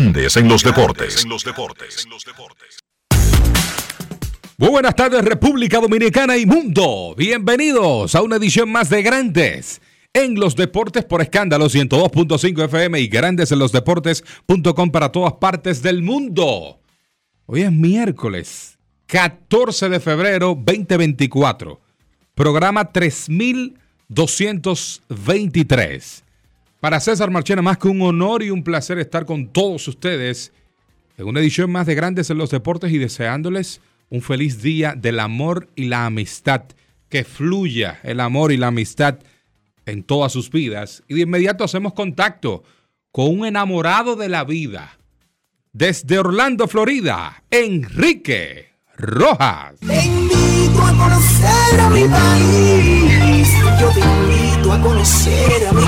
Grandes en los deportes. Muy buenas tardes República Dominicana y mundo. Bienvenidos a una edición más de Grandes en los deportes por escándalo 102.5 FM y Grandes en los deportes.com para todas partes del mundo. Hoy es miércoles 14 de febrero 2024. Programa 3223. Para César Marchena, más que un honor y un placer estar con todos ustedes en una edición más de Grandes en los Deportes y deseándoles un feliz día del amor y la amistad. Que fluya el amor y la amistad en todas sus vidas. Y de inmediato hacemos contacto con un enamorado de la vida. Desde Orlando, Florida, Enrique Rojas. A conocer a mi país. Yo te a conocer a mi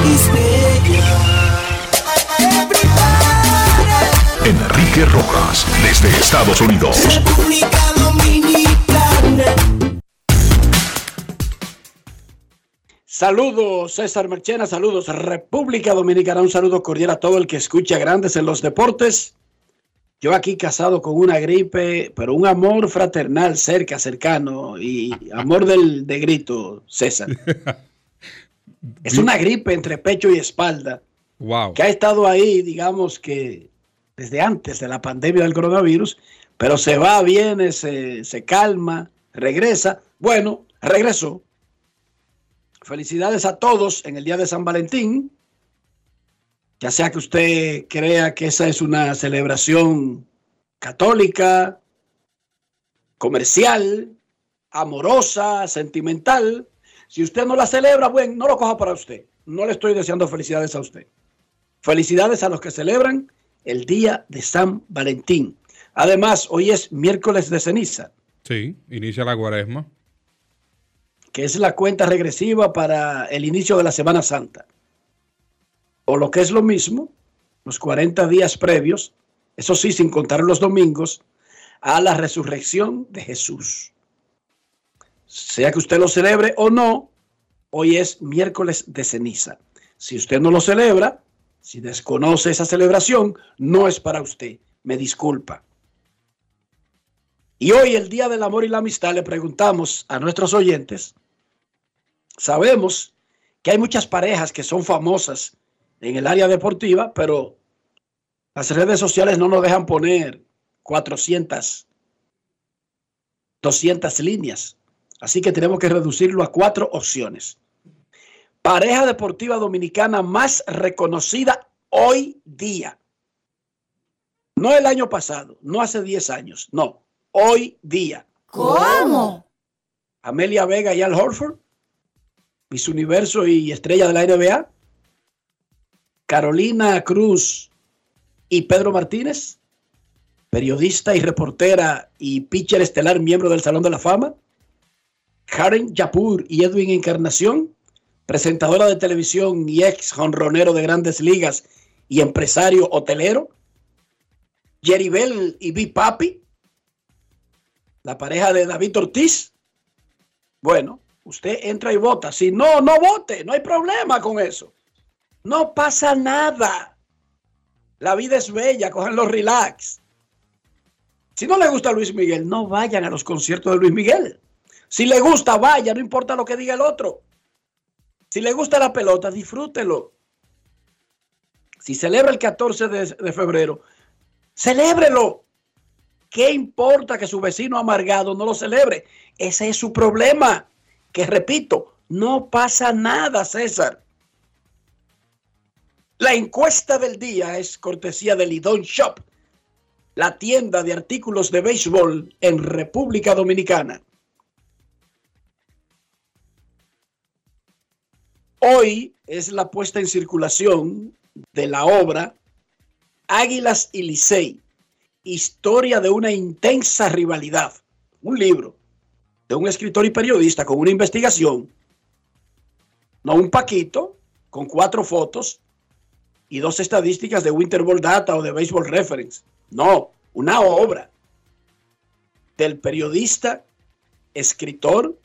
Enrique Rojas, desde Estados Unidos. República Dominicana. Saludos, César Marchena, saludos, República Dominicana, un saludo cordial a todo el que escucha Grandes en los Deportes. Yo aquí casado con una gripe, pero un amor fraternal cerca, cercano y amor del, de grito, César. Es una gripe entre pecho y espalda Wow. que ha estado ahí, digamos que desde antes de la pandemia del coronavirus, pero se va, viene, se, se calma, regresa. Bueno, regresó. Felicidades a todos en el día de San Valentín. Ya sea que usted crea que esa es una celebración católica, comercial, amorosa, sentimental. Si usted no la celebra, bueno, no lo coja para usted. No le estoy deseando felicidades a usted. Felicidades a los que celebran el día de San Valentín. Además, hoy es miércoles de ceniza, Sí, inicia la cuaresma. que es la cuenta regresiva para el inicio de la Semana Santa. O lo que es lo mismo, los 40 días previos, eso sí, sin contar los domingos, a la resurrección de Jesús. Sea que usted lo celebre o no, hoy es miércoles de ceniza. Si usted no lo celebra, si desconoce esa celebración, no es para usted. Me disculpa. Y hoy, el Día del Amor y la Amistad, le preguntamos a nuestros oyentes, sabemos que hay muchas parejas que son famosas en el área deportiva, pero las redes sociales no nos dejan poner 400, 200 líneas. Así que tenemos que reducirlo a cuatro opciones. Pareja deportiva dominicana más reconocida hoy día. No el año pasado, no hace 10 años, no, hoy día. ¿Cómo? Amelia Vega y Al Horford, Miss Universo y estrella de la NBA. Carolina Cruz y Pedro Martínez, periodista y reportera y pitcher estelar miembro del Salón de la Fama. Karen Yapur y Edwin Encarnación, presentadora de televisión y ex jonronero de grandes ligas y empresario hotelero. Jerry Bell y Big Papi, la pareja de David Ortiz. Bueno, usted entra y vota. Si no, no vote, no hay problema con eso. No pasa nada. La vida es bella, los relax. Si no le gusta Luis Miguel, no vayan a los conciertos de Luis Miguel. Si le gusta, vaya, no importa lo que diga el otro. Si le gusta la pelota, disfrútelo. Si celebra el 14 de, febrero, Celébrelo. ¿Qué importa que su vecino amargado no lo celebre? Ese es su problema. Que repito, no pasa nada, César. La encuesta del día es cortesía de Lidón Shop, la tienda de artículos de béisbol en República Dominicana. Hoy es la puesta en circulación de la obra Águilas y Licey, historia de una intensa rivalidad. Un libro de un escritor y periodista con una investigación, no un paquito, con cuatro fotos y dos estadísticas de Winter Ball Data o de Baseball Reference. No, una obra del periodista, escritor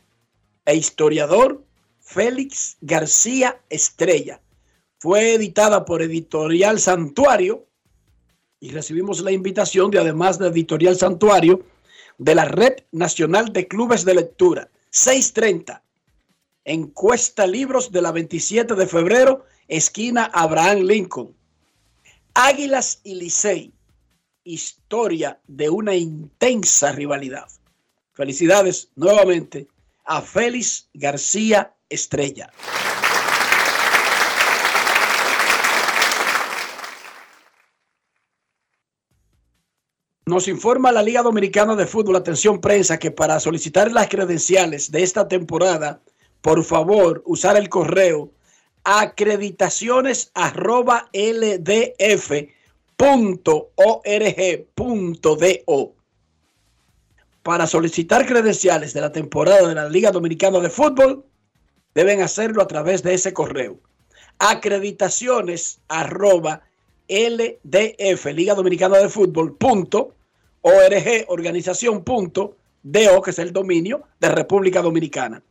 e historiador Félix García Estrella. Fue editada por Editorial Santuario y recibimos la invitación de, además de Editorial Santuario, de la Red Nacional de Clubes de Lectura. 630. Encuesta Libros de la 27 de febrero, esquina Abraham Lincoln. Águilas y Licey. Historia de una intensa rivalidad. Felicidades nuevamente a Félix García Estrella. Nos informa la Liga Dominicana de Fútbol, atención prensa, que para solicitar las credenciales de esta temporada, por favor, usar el correo acreditaciones arroba ldf.org.do. Para solicitar credenciales de la temporada de la Liga Dominicana de Fútbol, deben hacerlo a través de ese correo. Acreditaciones arroba LDF, Liga Dominicana de Fútbol, ORG, organización, DO, que es el dominio de República Dominicana.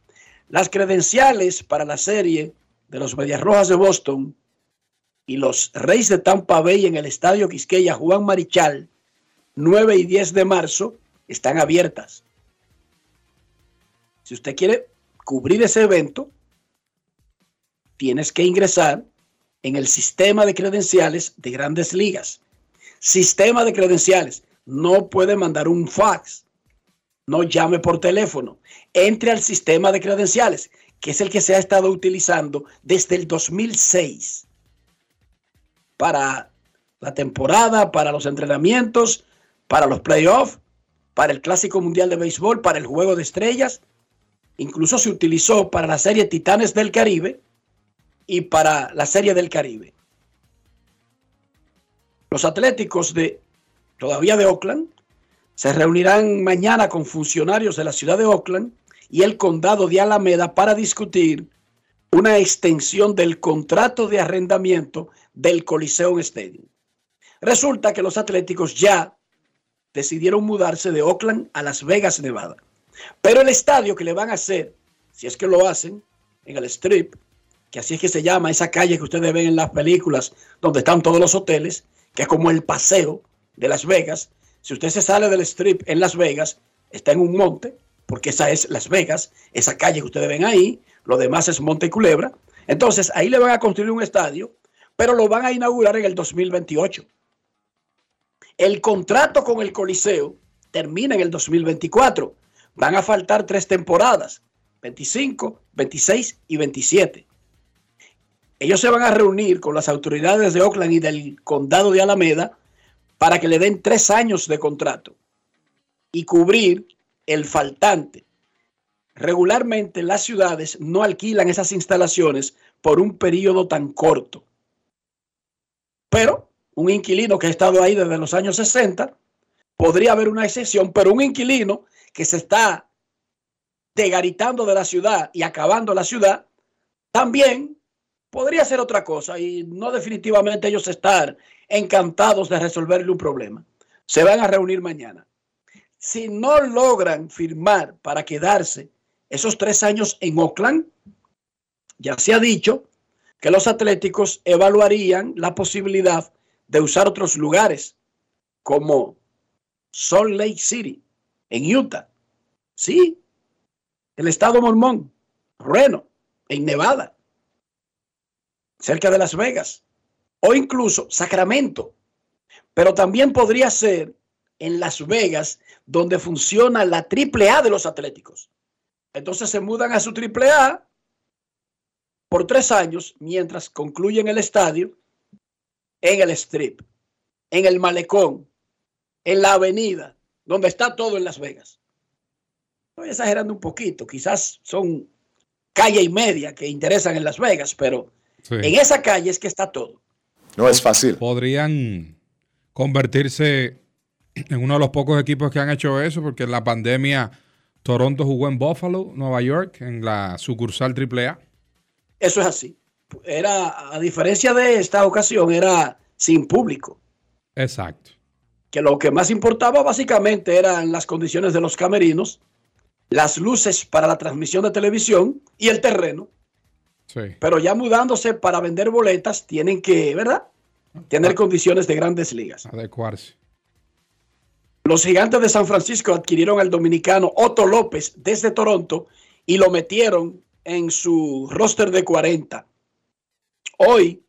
Las credenciales para la serie de los Medias Rojas de Boston y los Reyes de Tampa Bay en el Estadio Quisqueya Juan Marichal, 9 y 10 de marzo, están abiertas. Si usted quiere cubrir ese evento, tienes que ingresar en el sistema de credenciales de grandes ligas. Sistema de credenciales. No puede mandar un fax. No llame por teléfono. Entre al sistema de credenciales, que es el que se ha estado utilizando desde el 2006 para la temporada, para los entrenamientos, para los playoffs, para el Clásico Mundial de Béisbol, para el Juego de Estrellas. Incluso se utilizó para la serie Titanes del Caribe, y para la Serie del Caribe. Los Atléticos de todavía de Oakland se reunirán mañana con funcionarios de la ciudad de Oakland y el condado de Alameda para discutir una extensión del contrato de arrendamiento del Coliseum Stadium. Resulta que los Atléticos ya decidieron mudarse de Oakland a Las Vegas, Nevada. Pero el estadio que le van a hacer, si es que lo hacen, en el Strip, que así es que se llama esa calle que ustedes ven en las películas donde están todos los hoteles, que es como el paseo de Las Vegas. Si usted se sale del strip en Las Vegas, está en un monte, porque esa es Las Vegas, esa calle que ustedes ven ahí, lo demás es Monte Culebra. Entonces ahí le van a construir un estadio, pero lo van a inaugurar en el 2028. El contrato con el Coliseo termina en el 2024. Van a faltar tres temporadas, 25, 26 y 27. Ellos se van a reunir con las autoridades de Oakland y del condado de Alameda para que le den tres años de contrato y cubrir el faltante. Regularmente las ciudades no alquilan esas instalaciones por un periodo tan corto. Pero un inquilino que ha estado ahí desde los años 60, podría haber una excepción, pero un inquilino que se está degaritando de la ciudad y acabando la ciudad, también podría ser otra cosa y no definitivamente ellos estar encantados de resolverle un problema. Se van a reunir mañana. Si no logran firmar para quedarse esos tres años en Oakland, ya se ha dicho que los atléticos evaluarían la posibilidad de usar otros lugares como Salt Lake City, en Utah. Sí, el estado mormón, Reno, en Nevada cerca de Las Vegas, o incluso Sacramento. pero también podría ser en Las Vegas, donde funciona la triple A de los Atléticos. Entonces se mudan a su triple A por tres años mientras concluyen el estadio en el strip, en el malecón, en la avenida, donde está todo en Las Vegas. Estoy exagerando un poquito, quizás son calle y media que interesan en Las Vegas, pero Sí. en esa calle es que está todo. No es fácil. Podrían convertirse en uno de los pocos equipos que han hecho eso, porque en la pandemia Toronto jugó en Buffalo, Nueva York, en la sucursal AAA. Eso es así. Era, a diferencia de esta ocasión, era sin público. Exacto. que lo que más importaba básicamente eran las condiciones de los camerinos, las luces para la transmisión de televisión y el terreno. Sí. Pero ya mudándose para vender boletas, tienen que, ¿verdad? Tener condiciones de grandes ligas. Adecuarse. Los gigantes de San Francisco adquirieron al dominicano Otto López desde Toronto y lo metieron en su roster de 40. Hoy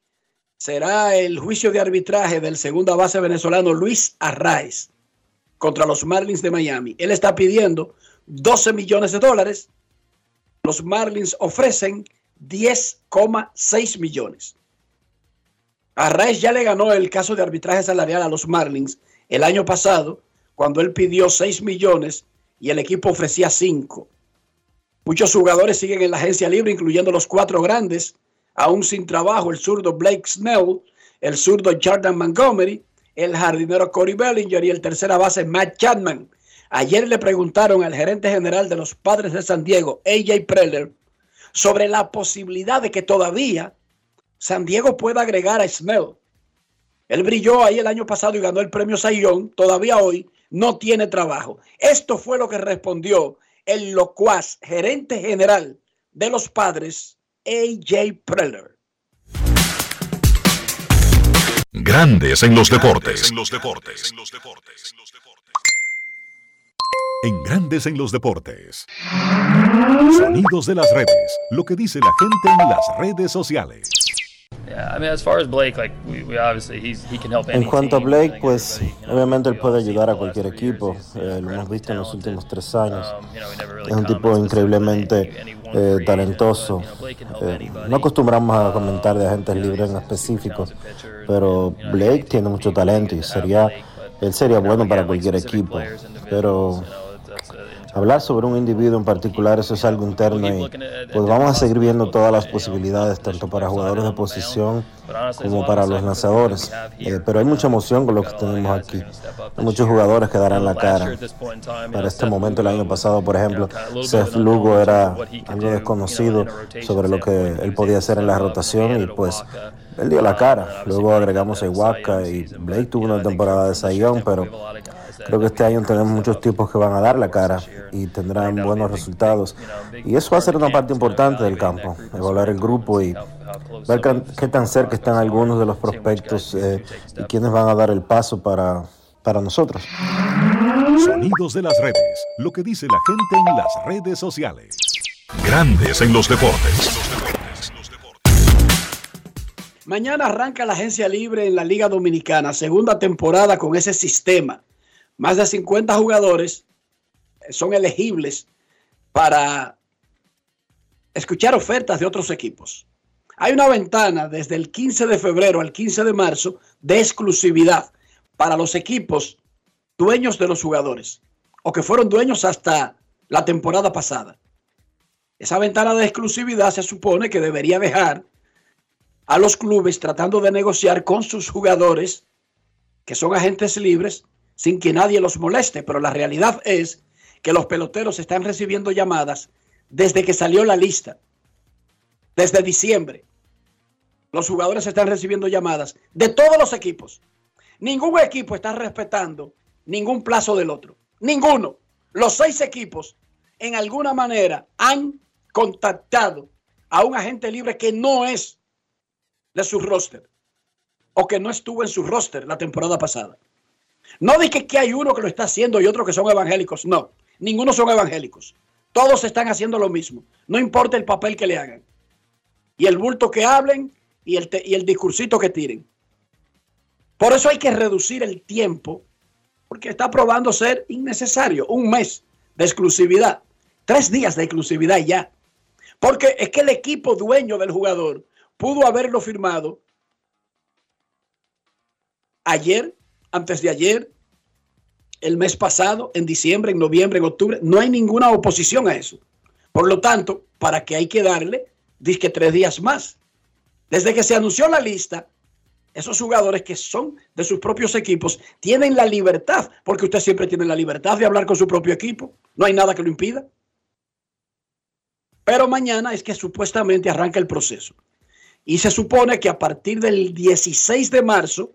será el juicio de arbitraje del segunda base venezolano Luis Arraez contra los Marlins de Miami. Él está pidiendo 12 millones de dólares. Los Marlins ofrecen 10,6 millones. Arraez ya le ganó el caso de arbitraje salarial a los Marlins el año pasado cuando él pidió 6 millones y el equipo ofrecía 5. Muchos jugadores siguen en la agencia libre, incluyendo los cuatro grandes, aún sin trabajo, el zurdo Blake Snell, el zurdo Jordan Montgomery, el jardinero Corey Bellinger y el tercera base Matt Chapman. Ayer le preguntaron al gerente general de los Padres de San Diego, AJ Preller, sobre la posibilidad de que todavía San Diego pueda agregar a Snell. Él brilló ahí el año pasado y ganó el premio Sayón. Todavía hoy no tiene trabajo. Esto fue lo que respondió el locuaz gerente general de los padres, AJ Preller. Grandes en los deportes. En los deportes. En Grandes en los deportes. Sonidos de las redes. Lo que dice la gente en las redes sociales. En cuanto a Blake, pues obviamente él puede ayudar a cualquier equipo. Eh, lo hemos visto en los últimos tres años. Um, Es un tipo increíblemente eh, talentoso. Eh, no acostumbramos a comentar de agentes libres en específico, pero Blake tiene mucho talento y sería, él sería bueno para cualquier equipo. Pero hablar sobre un individuo en particular, eso es algo interno y pues vamos a seguir viendo todas las posibilidades, tanto para jugadores de posición como para los lanzadores. Eh, pero hay mucha emoción con lo que tenemos aquí. Hay muchos jugadores que darán la cara. Para este momento, el año pasado, por ejemplo, Seth Lugo era algo desconocido sobre lo que él podía hacer en la rotación y pues él dio la cara. Luego agregamos a Iwaka y Blake tuvo una temporada de sayón, pero creo que este año tenemos muchos tipos que van a dar la cara y tendrán buenos resultados. Y eso va a ser una parte importante del campo, evaluar el grupo y ver qué, tan cerca están algunos de los prospectos eh, y quiénes van a dar el paso para, para nosotros. Sonidos de las redes. Lo que dice la gente en las redes sociales. Grandes en los deportes. Mañana arranca la agencia libre en la Liga Dominicana, segunda temporada con ese sistema. Más de 50 jugadores son elegibles para escuchar ofertas de otros equipos. Hay una ventana desde el 15 de febrero al 15 de marzo de exclusividad para los equipos dueños de los jugadores o que fueron dueños hasta la temporada pasada. Esa ventana de exclusividad se supone que debería dejar a los clubes tratando de negociar con sus jugadores que son agentes libres sin que nadie los moleste, pero la realidad es que los peloteros están recibiendo llamadas desde que salió la lista, desde diciembre. Los jugadores están recibiendo llamadas de todos los equipos. Ningún equipo está respetando ningún plazo del otro. Ninguno. Los seis equipos en alguna manera han contactado a un agente libre que no es de su roster o que no estuvo en su roster la temporada pasada. No dije que hay uno que lo está haciendo y otro que son evangélicos. No, ninguno son evangélicos. Todos están haciendo lo mismo. No importa el papel que le hagan. Y el bulto que hablen y el, y el discursito que tiren. Por eso hay que reducir el tiempo, porque está probando ser innecesario. Un mes de exclusividad, tres días de exclusividad ya. Porque es que el equipo dueño del jugador pudo haberlo firmado ayer, antes de ayer, el mes pasado, en diciembre, en noviembre, en octubre. No hay ninguna oposición a eso. Por lo tanto, ¿para qué hay que darle, que tres días más? Desde que se anunció la lista, esos jugadores que son de sus propios equipos tienen la libertad, porque usted siempre tiene la libertad de hablar con su propio equipo. No hay nada que lo impida. Pero mañana es que supuestamente arranca el proceso. Y se supone que a partir del 16 de marzo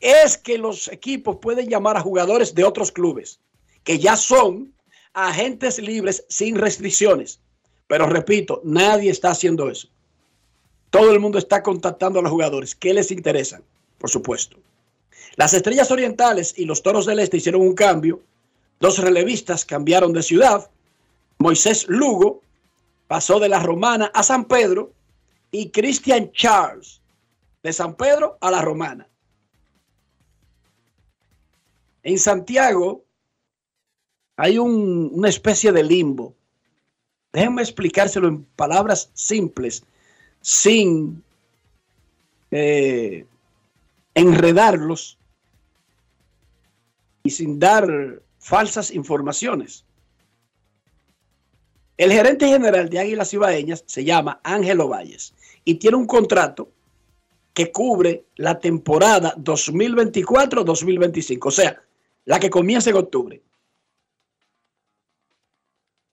es que los equipos pueden llamar a jugadores de otros clubes, que ya son agentes libres sin restricciones. Pero repito, nadie está haciendo eso. Todo el mundo está contactando a los jugadores. ¿Qué les interesa? Por supuesto. Las Estrellas Orientales y los Toros del Este hicieron un cambio. Dos relevistas cambiaron de ciudad. Moisés Lugo pasó de la Romana a San Pedro y Christian Charles de San Pedro a la Romana. En Santiago hay una especie de limbo. Déjenme explicárselo en palabras simples sin eh, enredarlos y sin dar falsas informaciones. El gerente general de Águilas Ibaeñas se llama Ángelo Valles y tiene un contrato que cubre la temporada 2024-2025, o sea, la que comienza en octubre.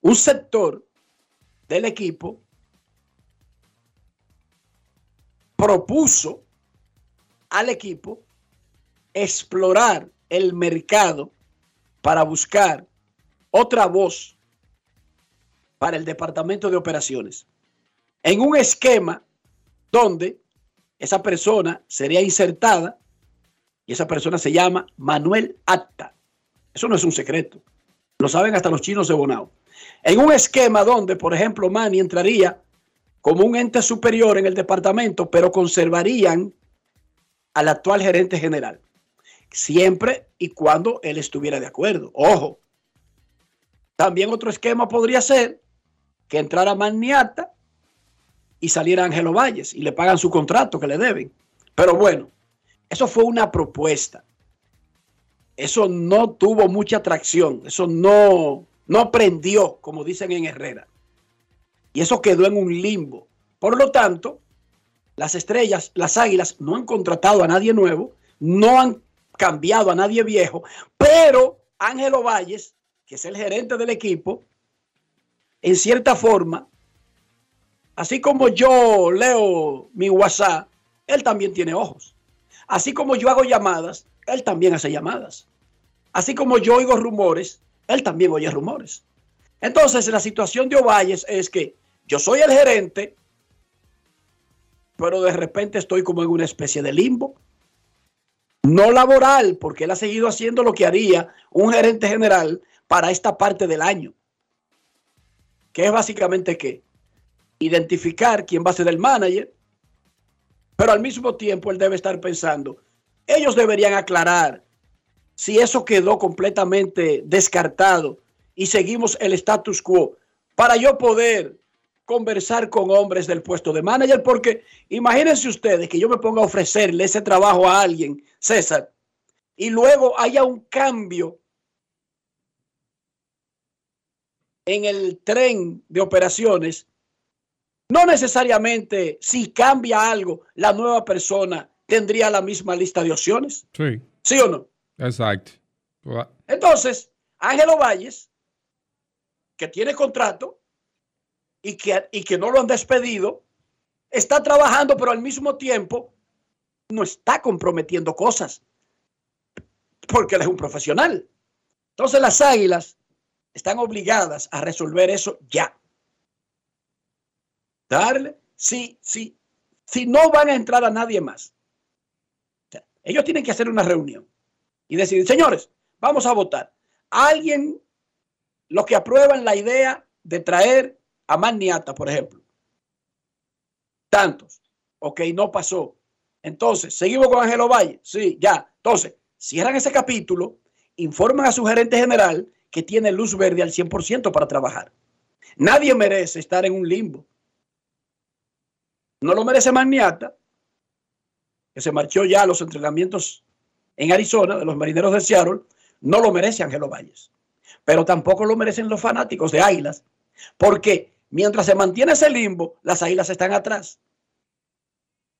Un sector del equipo propuso al equipo explorar el mercado para buscar otra voz para el departamento de operaciones. En un esquema donde esa persona sería insertada y esa persona se llama Manuel Acta. Eso no es un secreto. Lo saben hasta los chinos de Bonao. En un esquema donde, por ejemplo, Manny entraría como un ente superior en el departamento, pero conservarían al actual gerente general, siempre y cuando él estuviera de acuerdo. Ojo, también otro esquema podría ser que entrara Magniata y saliera Ángelo Valles y le pagan su contrato que le deben. Pero bueno, eso fue una propuesta. Eso no tuvo mucha atracción, eso no, no prendió, como dicen en Herrera. Y eso quedó en un limbo. Por lo tanto, las estrellas, las águilas, no han contratado a nadie nuevo, no han cambiado a nadie viejo, pero Ángelo Valles, que es el gerente del equipo, en cierta forma, así como yo leo mi WhatsApp, él también tiene ojos. Así como yo hago llamadas, él también hace llamadas. Así como yo oigo rumores, él también oye rumores. Entonces, la situación de Ovalles es que yo soy el gerente, pero de repente estoy como en una especie de limbo. No laboral, porque él ha seguido haciendo lo que haría un gerente general para esta parte del año. Que es básicamente qué? Identificar quién va a ser el manager, pero al mismo tiempo él debe estar pensando, ellos deberían aclarar si eso quedó completamente descartado y seguimos el status quo para yo poder conversar con hombres del puesto de manager, porque imagínense ustedes que yo me ponga a ofrecerle ese trabajo a alguien, César, y luego haya un cambio en el tren de operaciones, no necesariamente si cambia algo, la nueva persona tendría la misma lista de opciones. Sí. ¿Sí o no? Exacto. Entonces, Ángelo Valles, que tiene contrato, y que, y que no lo han despedido, está trabajando, pero al mismo tiempo no está comprometiendo cosas, porque él es un profesional. Entonces las águilas están obligadas a resolver eso ya. Darle, sí, sí, si no van a entrar a nadie más. ellos tienen que hacer una reunión y decidir, señores, vamos a votar. Alguien, los que aprueban la idea de traer a Magniata, por ejemplo. Tantos. Ok, no pasó. Entonces, seguimos con Ángelo Valle. Sí, ya. Entonces, cierran ese capítulo, informan a su gerente general que tiene luz verde al 100% para trabajar. Nadie merece estar en un limbo. No lo merece Magniata, que se marchó ya a los entrenamientos en Arizona de los marineros de Seattle. No lo merece Ángelo Valles. Pero tampoco lo merecen los fanáticos de Águilas. Porque mientras se mantiene ese limbo, las Águilas están atrás.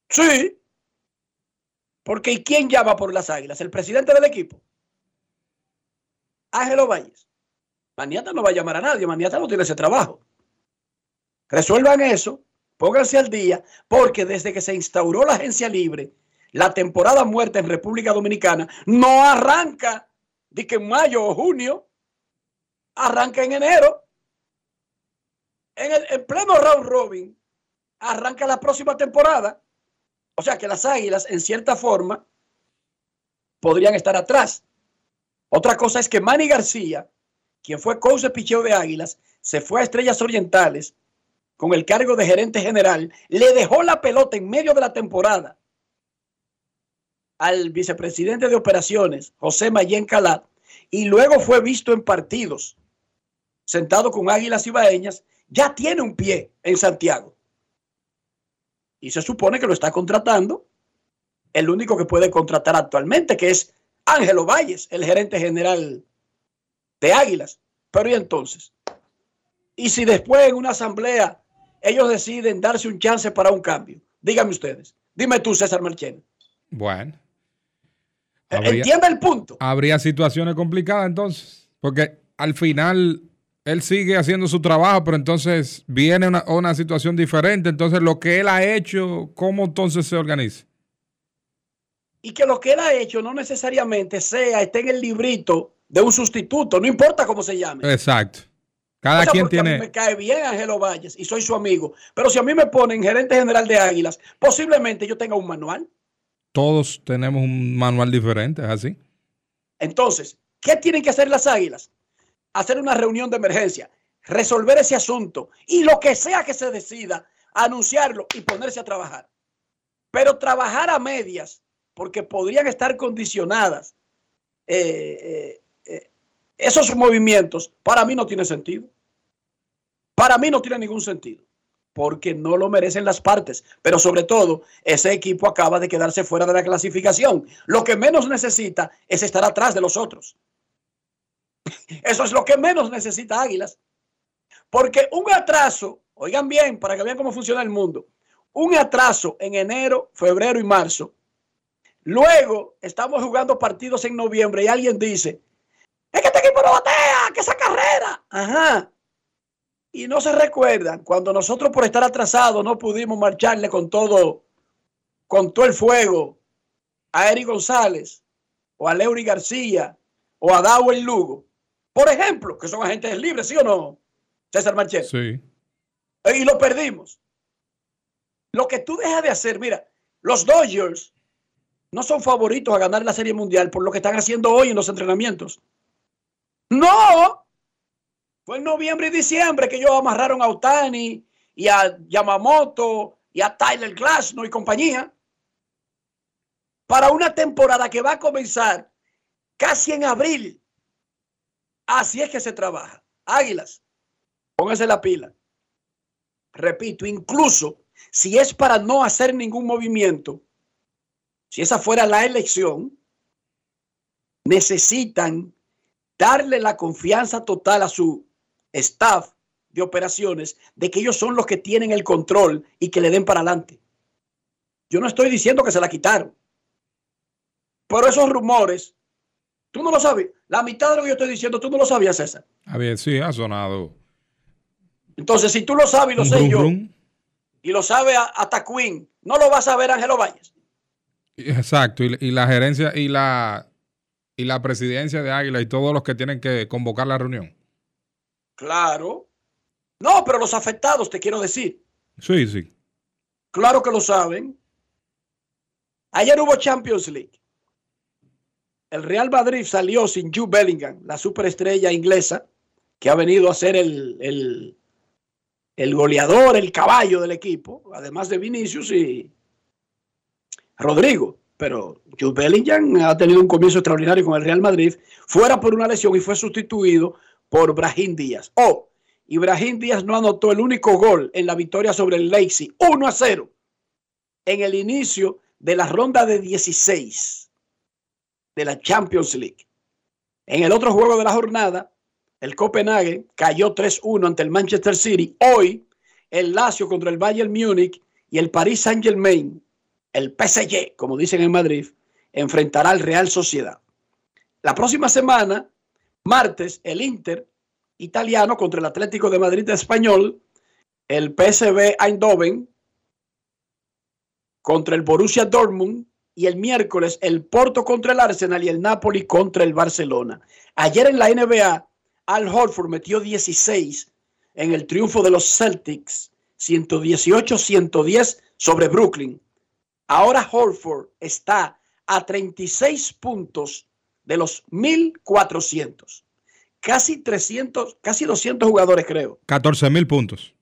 Sí. Porque ¿y quién llama por las Águilas? ¿El presidente del equipo? Ángelo Valles. Maniata no va a llamar a nadie, Maniata no tiene ese trabajo. Resuelvan eso, pónganse al día, porque desde que se instauró la agencia libre, la temporada muerta en República Dominicana no arranca de que en mayo o junio, arranca en enero. En, el, en pleno round robin, arranca la próxima temporada. O sea que las águilas, en cierta forma, podrían estar atrás. Otra cosa es que Manny García, quien fue coach de picheo de Águilas, se fue a Estrellas Orientales con el cargo de gerente general, le dejó la pelota en medio de la temporada al vicepresidente de operaciones, José Mayen Calat, y luego fue visto en partidos, sentado con Águilas Ibaeñas, ya tiene un pie en Santiago. Y se supone que lo está contratando el único que puede contratar actualmente, que es Ángelo Valles, el gerente general de Águilas. Pero ¿y entonces? ¿Y si después en una asamblea ellos deciden darse un chance para un cambio? Díganme ustedes. Dime tú, César Marchena. Bueno. Entiende el punto. Habría situaciones complicadas entonces, porque al final él sigue haciendo su trabajo, pero entonces viene una, una, situación diferente. Entonces, lo que él ha hecho, ¿cómo entonces se organiza? Y que lo que él ha hecho no necesariamente sea, esté en el librito de un sustituto, no importa cómo se llame. Exacto. Cada quien tiene. A mí me cae bien Angelo Valles y soy su amigo. Pero si a mí me ponen gerente general de Águilas, posiblemente yo tenga un manual. Todos tenemos un manual diferente, ¿es así? Entonces, ¿qué tienen que hacer las Águilas? Hacer una reunión de emergencia, resolver ese asunto y lo que sea que se decida, anunciarlo y ponerse a trabajar. Pero trabajar a medias, porque podrían estar condicionadas eh, eh, esos movimientos para mí no tienen sentido. Para mí no tiene ningún sentido. Porque no lo merecen las partes. Pero sobre todo, ese equipo acaba de quedarse fuera de la clasificación. Lo que menos necesita es estar atrás de los otros. Eso es lo que menos necesita Águilas. Porque un atraso, oigan bien, para que vean cómo funciona el mundo, un atraso en enero, febrero y marzo. Luego estamos jugando partidos en noviembre y alguien dice, es que este equipo no batea, que esa carrera. Ajá. Y no se recuerdan cuando nosotros por estar atrasados no pudimos marcharle con todo, con todo el fuego a Eric González o a Leury García o a Dawel Lugo. Por ejemplo, que son agentes libres, ¿sí o no? César Marchel. Sí. Y lo perdimos. Lo que tú dejas de hacer, mira, los Dodgers no son favoritos a ganar la Serie Mundial por lo que están haciendo hoy en los entrenamientos. No. Fue en noviembre y diciembre que ellos amarraron a Otani y a Yamamoto y a Tyler Glasnow y compañía para una temporada que va a comenzar casi en abril. Así es que se trabaja. Águilas, póngase la pila. Repito, incluso si es para no hacer ningún movimiento, si esa fuera la elección, necesitan darle la confianza total a su staff de operaciones de que ellos son los que tienen el control y que le den para adelante. Yo no estoy diciendo que se la quitaron. Pero esos rumores, tú no lo sabes. La mitad de lo que yo estoy diciendo, tú no lo sabías, César. A ver, sí, ha sonado. Entonces, si tú lo sabes y lo sé yo, y lo sabe hasta Queen, no lo va a saber Ángelo Valles. Exacto, y la gerencia y la y la presidencia de Águila y todos los que tienen que convocar la reunión. Claro. No, pero los afectados, te quiero decir. Sí, sí. Claro que lo saben. Ayer hubo Champions League. El Real Madrid salió sin Jude Bellingham, la superestrella inglesa, que ha venido a ser el, el, el goleador, el caballo del equipo, además de Vinicius y Rodrigo, pero Jude Bellingham ha tenido un comienzo extraordinario con el Real Madrid, fuera por una lesión y fue sustituido por Brahim Díaz. Oh, y Brahim Díaz no anotó el único gol en la victoria sobre el Leipzig, 1 a 0, en el inicio de la ronda de 16 de la Champions League. En el otro juego de la jornada, el Copenhague cayó 3-1 ante el Manchester City. Hoy, el Lazio contra el Bayern Múnich y el Paris Saint-Germain, el PSG, como dicen en Madrid, enfrentará al Real Sociedad. La próxima semana, martes, el Inter italiano contra el Atlético de Madrid español, el PSV Eindhoven contra el Borussia Dortmund y el miércoles el Porto contra el Arsenal y el Napoli contra el Barcelona. Ayer en la NBA, Al Horford metió 16 en el triunfo de los Celtics, 118-110 sobre Brooklyn. Ahora Horford está a 36 puntos de los 1400. Casi 300, casi 200 jugadores creo. 14 mil puntos.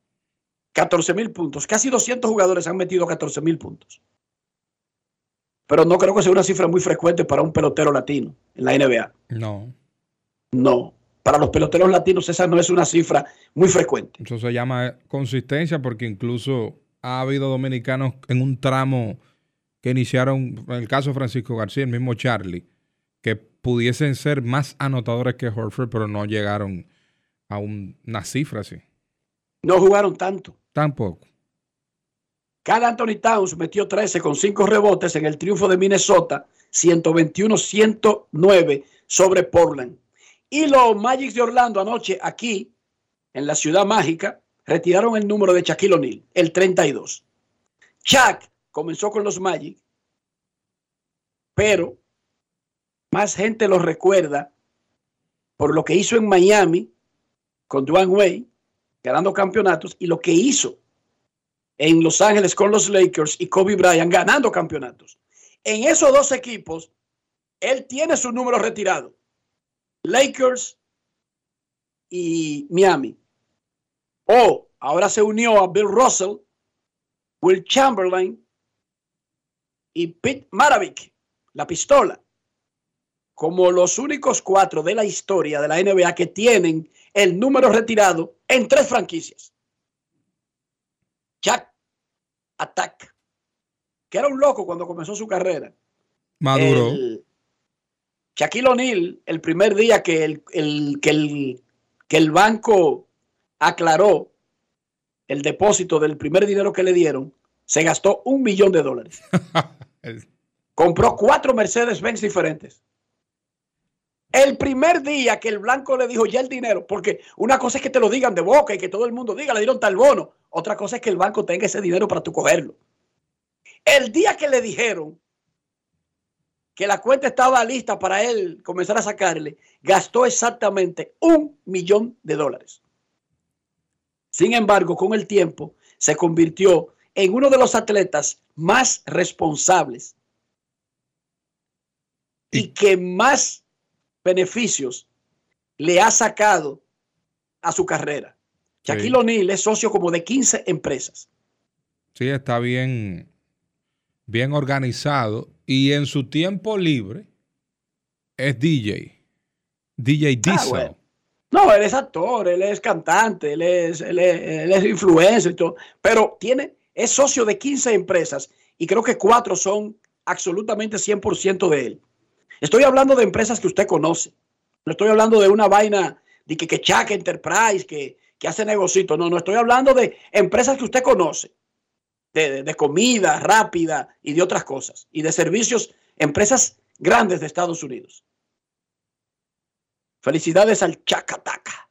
14 mil puntos. Casi 200 jugadores han metido 14 mil puntos. Pero no creo que sea una cifra muy frecuente para un pelotero latino en la NBA. No. No. Para los peloteros latinos esa no es una cifra muy frecuente. Eso se llama consistencia porque incluso ha habido dominicanos en un tramo que iniciaron, en el caso de Francisco García, el mismo Charlie, que pudiesen ser más anotadores que Horford, pero no llegaron a una cifra así. No jugaron tanto. Tampoco. Carl Anthony Towns metió 13 con 5 rebotes en el triunfo de Minnesota, 121-109 sobre Portland. Y los Magics de Orlando anoche aquí, en la ciudad mágica, retiraron el número de Shaquille O'Neal, el 32. Shaq comenzó con los Magic, pero más gente lo recuerda por lo que hizo en Miami con Dwayne Wade, ganando campeonatos, y lo que hizo en Los Ángeles con los Lakers y Kobe Bryant ganando campeonatos. En esos dos equipos, él tiene su número retirado. Lakers y Miami. O ahora se unió a Bill Russell, Will Chamberlain y Pete Maravich, la pistola, como los únicos cuatro de la historia de la NBA que tienen el número retirado en tres franquicias. Jack Attack, que era un loco cuando comenzó su carrera. Maduro. Shaquille O'Neal, el primer día que el, que, el, que el banco aclaró el depósito del primer dinero que le dieron, se gastó un millón de dólares. Compró cuatro Mercedes-Benz diferentes. El primer día que el blanco le dijo ya el dinero, porque una cosa es que te lo digan de boca y que todo el mundo diga, le dieron tal bono. Otra cosa es que el banco tenga ese dinero para tú cogerlo. El día que le dijeron que la cuenta estaba lista para él comenzar a sacarle, gastó exactamente un millón de dólares. Sin embargo, con el tiempo se convirtió en uno de los atletas más responsables y que más beneficios le ha sacado a su carrera. Shaquille O'Neal es socio como de 15 empresas. Sí, está bien, bien organizado y en su tiempo libre es DJ. DJ ah, Diesel. No, él es actor, él es cantante, él es, él es, influencer y todo, pero tiene, es socio de 15 empresas y creo que cuatro son absolutamente 100% de él. Estoy hablando de empresas que usted conoce. No estoy hablando de una vaina de que, que Enterprise, que, que hace negocito. No, no estoy hablando de empresas que usted conoce. De, de, comida rápida y de otras cosas. Y de servicios, empresas grandes de Estados Unidos. Felicidades al Chacataca.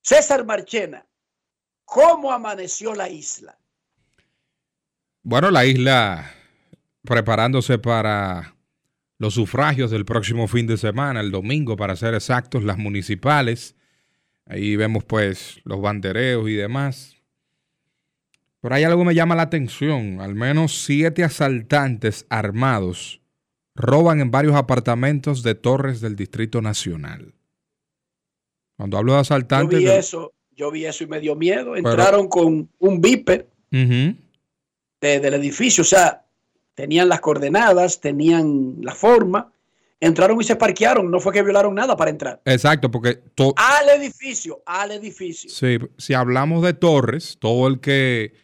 César Marchena, ¿cómo amaneció la isla? Bueno, la isla preparándose para los sufragios del próximo fin de semana, el domingo para ser exactos, las municipales. Ahí vemos pues los bandereos y demás. Pero hay algo que me llama la atención. Al menos siete asaltantes armados roban en varios apartamentos de torres del Distrito Nacional. Cuando hablo de asaltantes... Yo vi eso, yo vi eso y me dio miedo. Entraron con un viper del edificio. O sea, tenían las coordenadas, tenían la forma, entraron y se parquearon, no fue que violaron nada para entrar. Exacto, porque... Al edificio, al edificio. Sí, si hablamos de torres, todo el que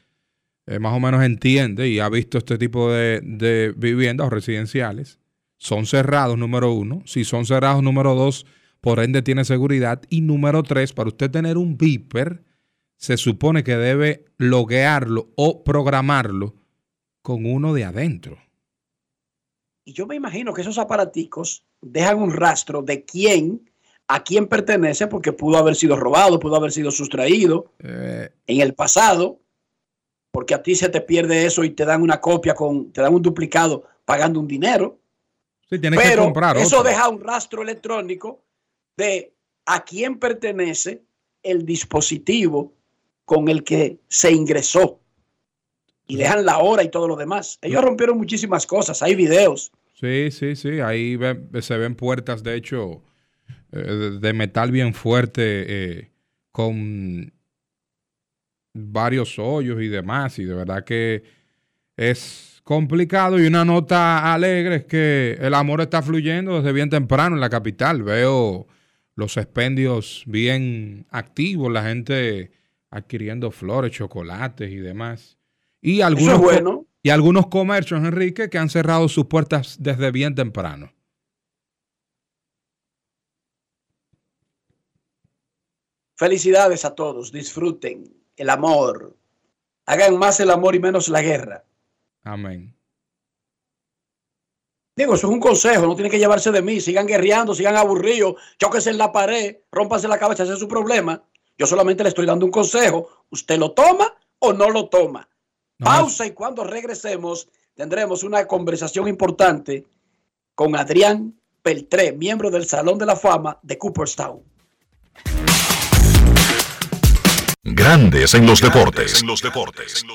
eh, más o menos entiende y ha visto este tipo de, de viviendas o residenciales, son cerrados, número uno. Si son cerrados, número dos, por ende tiene seguridad. Y número tres, para usted tener un beeper, se supone que debe loguearlo o programarlo con uno de adentro. Y yo me imagino que esos aparaticos dejan un rastro de quién, a quién pertenece, porque pudo haber sido robado, pudo haber sido sustraído Eh, en el pasado, porque a ti se te pierde eso y te dan una copia con, te dan un duplicado pagando un dinero. sí, tiene que Pero comprar eso deja un rastro electrónico de a quién pertenece el dispositivo con el que se ingresó. Y dejan la hora y todo lo demás. Ellos rompieron muchísimas cosas. Hay videos. Sí, sí, sí. Ahí se ven puertas, de hecho, eh, de- de metal bien fuerte, eh, con varios hoyos y demás. Y de verdad que es complicado. Y una nota alegre es que el amor está fluyendo desde bien temprano en la capital. Veo los expendios bien activos, la gente adquiriendo flores, chocolates y demás. Y algunos, Eso es bueno. y algunos comercios, Enrique, que han cerrado sus puertas desde bien temprano. Felicidades a todos. Disfruten el amor. Hagan más el amor y menos la guerra. Amén. Digo, eso es un consejo, no tiene que llevarse de mí. Sigan guerreando, sigan aburridos, choquense en la pared, rompanse la cabeza, ese es su problema. Yo solamente le estoy dando un consejo. ¿Usted lo toma o no lo toma? No, Pausa y cuando regresemos tendremos una conversación importante con Adrián Peltré, miembro del Salón de la Fama de Cooperstown. Grandes en los deportes. En los deportes. ¿No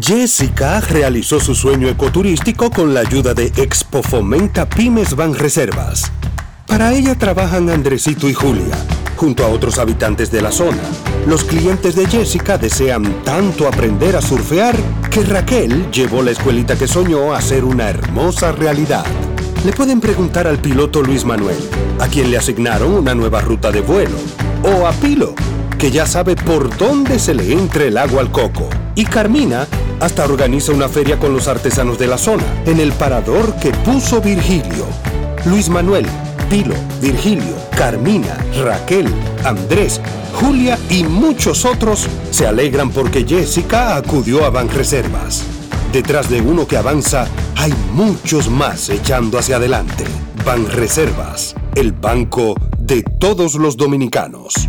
Jessica realizó su sueño ecoturístico con la ayuda de Expo Fomenta Pymes Ban Reservas. Para ella trabajan Andresito y Julia, junto a otros habitantes de la zona. Los clientes de Jessica desean tanto aprender a surfear que Raquel llevó la escuelita que soñó a ser una hermosa realidad. Le pueden preguntar al piloto Luis Manuel, a quien le asignaron una nueva ruta de vuelo, o a Pilo, que ya sabe por dónde se le entra el agua al coco. Y Carmina hasta organiza una feria con los artesanos de la zona, en el parador que puso Virgilio. Luis Manuel, Pilo, Virgilio, Carmina, Raquel, Andrés, Julia y muchos otros se alegran porque Jessica acudió a Banreservas. Detrás de uno que avanza, hay muchos más echando hacia adelante. Banreservas, el banco de todos los dominicanos.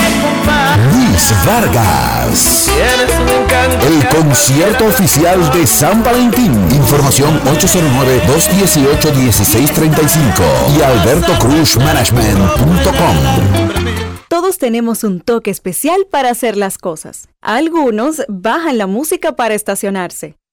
Vargas. El concierto oficial de San Valentín. Información 809-218-1635 y albertocruzmanagement.com. Todos tenemos un toque especial para hacer las cosas. Algunos bajan la música para estacionarse.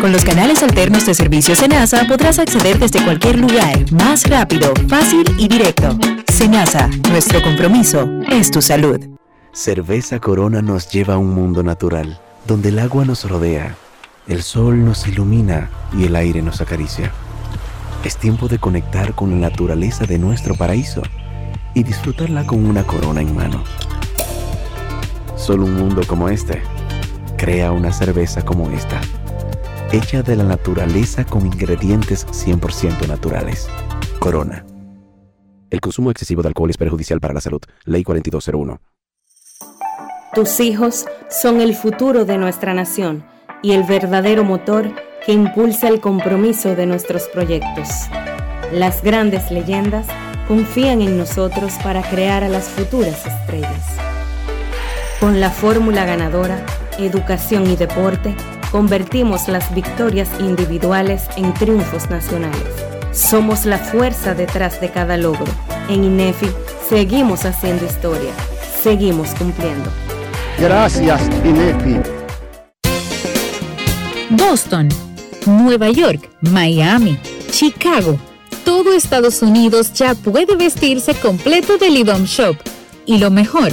Con los canales alternos de servicio Senasa podrás acceder desde cualquier lugar, más rápido, fácil y directo. Senasa, nuestro compromiso es tu salud. Cerveza Corona nos lleva a un mundo natural, donde el agua nos rodea, el sol nos ilumina y el aire nos acaricia. Es tiempo de conectar con la naturaleza de nuestro paraíso y disfrutarla con una corona en mano. Solo un mundo como este crea una cerveza como esta, hecha de la naturaleza con ingredientes 100% naturales. Corona. El consumo excesivo de alcohol es perjudicial para la salud. Ley 4201. Tus hijos son el futuro de nuestra nación y el verdadero motor que impulsa el compromiso de nuestros proyectos. Las grandes leyendas confían en nosotros para crear a las futuras estrellas. Con la fórmula ganadora, educación y deporte, convertimos las victorias individuales en triunfos nacionales. Somos la fuerza detrás de cada logro. En INEFI seguimos haciendo historia. Seguimos cumpliendo. Gracias, INEFI. Boston, Nueva York, Miami, Chicago. Todo Estados Unidos ya puede vestirse completo del IDOM Shop. Y lo mejor,